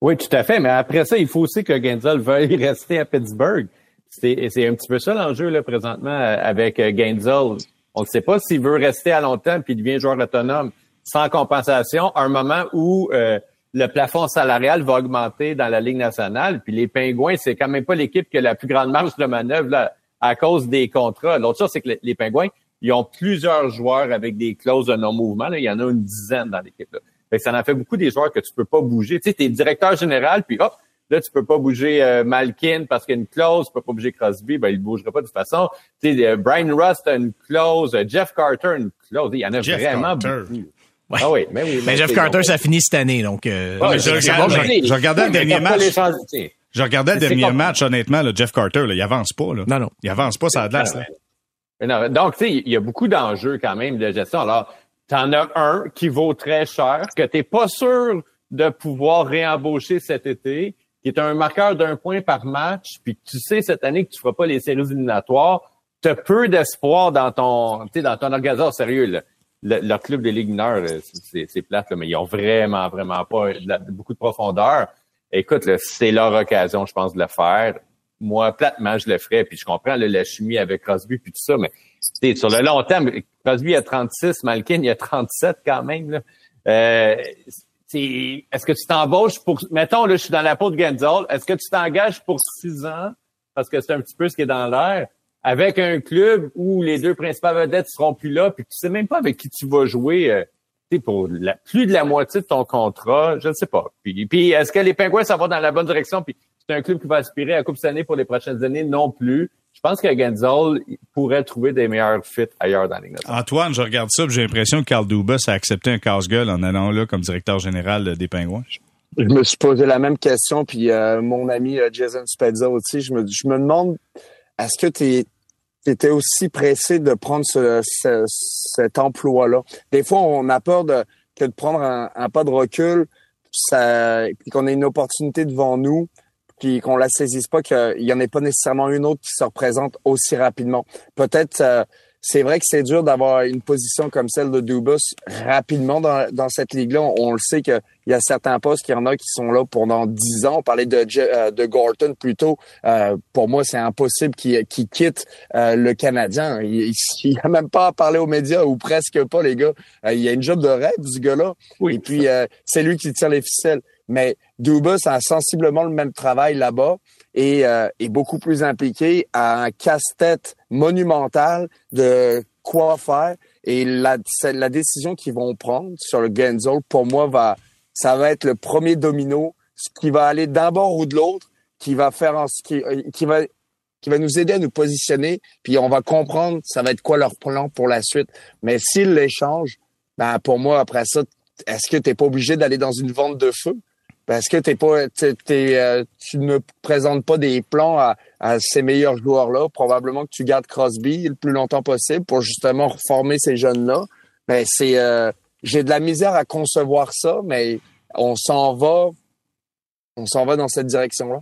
Oui, tout à fait. Mais après ça, il faut aussi que Genzel veuille rester à Pittsburgh. c'est, c'est un petit peu ça l'enjeu là présentement avec Gainesville. On ne sait pas s'il veut rester à long terme puis devient joueur autonome sans compensation à un moment où euh, le plafond salarial va augmenter dans la Ligue nationale. Puis les Pingouins, c'est quand même pas l'équipe qui a la plus grande marge de manœuvre là, à cause des contrats. L'autre chose, c'est que les Pingouins, ils ont plusieurs joueurs avec des clauses de non-mouvement. Il y en a une dizaine dans l'équipe. Ça en fait beaucoup des joueurs que tu peux pas bouger. Tu sais, es directeur général, puis hop, là, tu peux pas bouger euh, Malkin parce qu'il y a une clause, tu peux pas bouger Crosby, ben il bougerait pas de toute façon. Tu sais, euh, Brian Rust a une clause, euh, Jeff Carter une clause. Il y en a vraiment beaucoup. Ah oui, mais oui. Mais, Jeff Carter, ça finit cette année, donc. Euh, je, regardais le dernier match. Je regardais le dernier match, honnêtement, là, Jeff Carter, là, il avance pas. Là. Non, non. Il avance pas, ça a de l'as. Non, donc, tu sais, il y a beaucoup d'enjeux quand même de gestion. Alors, tu en as un qui vaut très cher, que tu n'es pas sûr de pouvoir réembaucher cet été, qui est un marqueur d'un point par match, puis que tu sais cette année que tu feras pas les séries éliminatoires, tu as peu d'espoir dans ton, dans ton organisation sérieux. Là le, leur club des ligues mineures, c'est plate, mais ils ont vraiment, vraiment pas beaucoup de profondeur. Écoute, c'est leur occasion, je pense, de le faire. Moi, platement, je le ferais, puis je comprends la chimie avec Crosby puis tout ça, mais sur le long terme, Crosby a 36, Malkin il a 37 quand même. Là. Euh, est-ce que tu t'embauches pour... Mettons, là, je suis dans la peau de Genzol. Est-ce que tu t'engages pour six ans? Parce que c'est un petit peu ce qui est dans l'air avec un club où les deux principales vedettes seront plus là, puis tu sais même pas avec qui tu vas jouer euh, pour la, plus de la moitié de ton contrat, je ne sais pas. Puis, puis est-ce que les Pingouins ça va dans la bonne direction? Puis c'est un club qui va aspirer à la Coupe année pour les prochaines années non plus. Je pense que pourrait trouver des meilleurs fits ailleurs dans les Antoine, je regarde ça, j'ai l'impression que Carl Dubas a accepté un casse-gueule en allant là comme directeur général des Pingouins. Je me suis posé la même question, puis euh, mon ami euh, Jason Spezza aussi, je me, je me demande, est-ce que tu es étais aussi pressé de prendre ce, cet emploi-là. Des fois, on a peur de, que de prendre un, pas de recul, ça, puis qu'on ait une opportunité devant nous, puis qu'on la saisisse pas, qu'il y en ait pas nécessairement une autre qui se représente aussi rapidement. Peut-être euh, c'est vrai que c'est dur d'avoir une position comme celle de Dubus rapidement dans, dans cette ligue-là. On, le sait qu'il y a certains postes, qu'il y en a qui sont là pendant dix ans. On parlait de, euh, de Gorton plutôt. Euh, pour moi, c'est impossible qu'il quitte euh, le Canadien. Il n'y a même pas à parler aux médias ou presque pas, les gars. il y a une job de rêve, ce gars-là. Oui, Et puis, c'est lui qui tire les ficelles. Mais Dubus a sensiblement le même travail là-bas et euh, est beaucoup plus impliqué à un casse-tête monumental de quoi faire. Et la, la décision qu'ils vont prendre sur le Genzo, pour moi, va, ça va être le premier domino, ce qui va aller d'un bord ou de l'autre, qui va faire en, qui, euh, qui va qui va nous aider à nous positionner, puis on va comprendre ça va être quoi leur plan pour la suite. Mais s'ils l'échangent, ben pour moi après ça, est-ce que tu n'es pas obligé d'aller dans une vente de feu? Parce que t'es pas, euh, tu ne présentes pas des plans à, ces meilleurs joueurs-là. Probablement que tu gardes Crosby le plus longtemps possible pour justement reformer ces jeunes-là. Mais c'est, euh, j'ai de la misère à concevoir ça, mais on s'en va, on s'en va dans cette direction-là.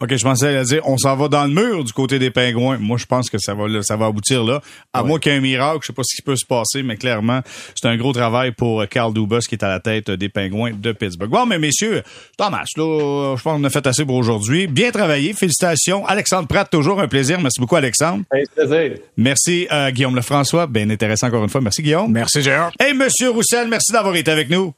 OK, je pensais à dire, on s'en va dans le mur du côté des pingouins. Moi, je pense que ça va, ça va aboutir là. À moins qu'il y ait un miracle, je sais pas ce qui peut se passer, mais clairement, c'est un gros travail pour Carl Dubas qui est à la tête des pingouins de Pittsburgh. Bon, mais messieurs, Thomas, là, je pense qu'on a fait assez pour aujourd'hui. Bien travaillé. Félicitations. Alexandre Pratt, toujours un plaisir. Merci beaucoup, Alexandre. Un plaisir. Merci, euh, Guillaume Lefrançois. Bien intéressant encore une fois. Merci, Guillaume. Merci, Gérard. Et Monsieur Roussel, merci d'avoir été avec nous.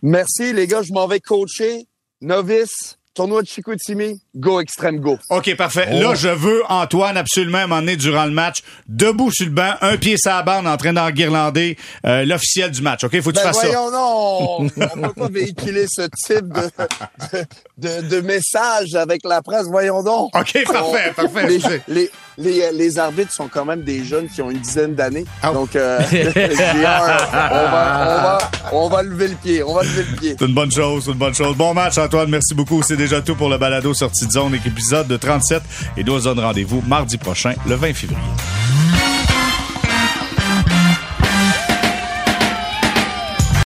Merci, les gars. Je m'en vais coacher. Novice Tournoi de Chicoutimi, go extrême go. OK, parfait. Là, oh. je veux Antoine absolument m'emmener durant le match, debout sur le banc, un pied sur la bande en train d'enguirlander euh, l'officiel du match. OK, faut que tu ben fasses voyons, ça. non, on peut pas véhiculer ce type de, de, de, message avec la presse. Voyons donc. OK, parfait, parfait. Les, les, les, arbitres sont quand même des jeunes qui ont une dizaine d'années. Ah. Donc, euh, on, va, on, va, on va lever le pied. On va lever le pied. C'est une bonne chose, c'est une bonne chose. Bon match, Antoine. Merci beaucoup. C'est déjà tout pour le balado sortie de zone, épisode de 37. Et nous on se donne rendez-vous mardi prochain, le 20 février.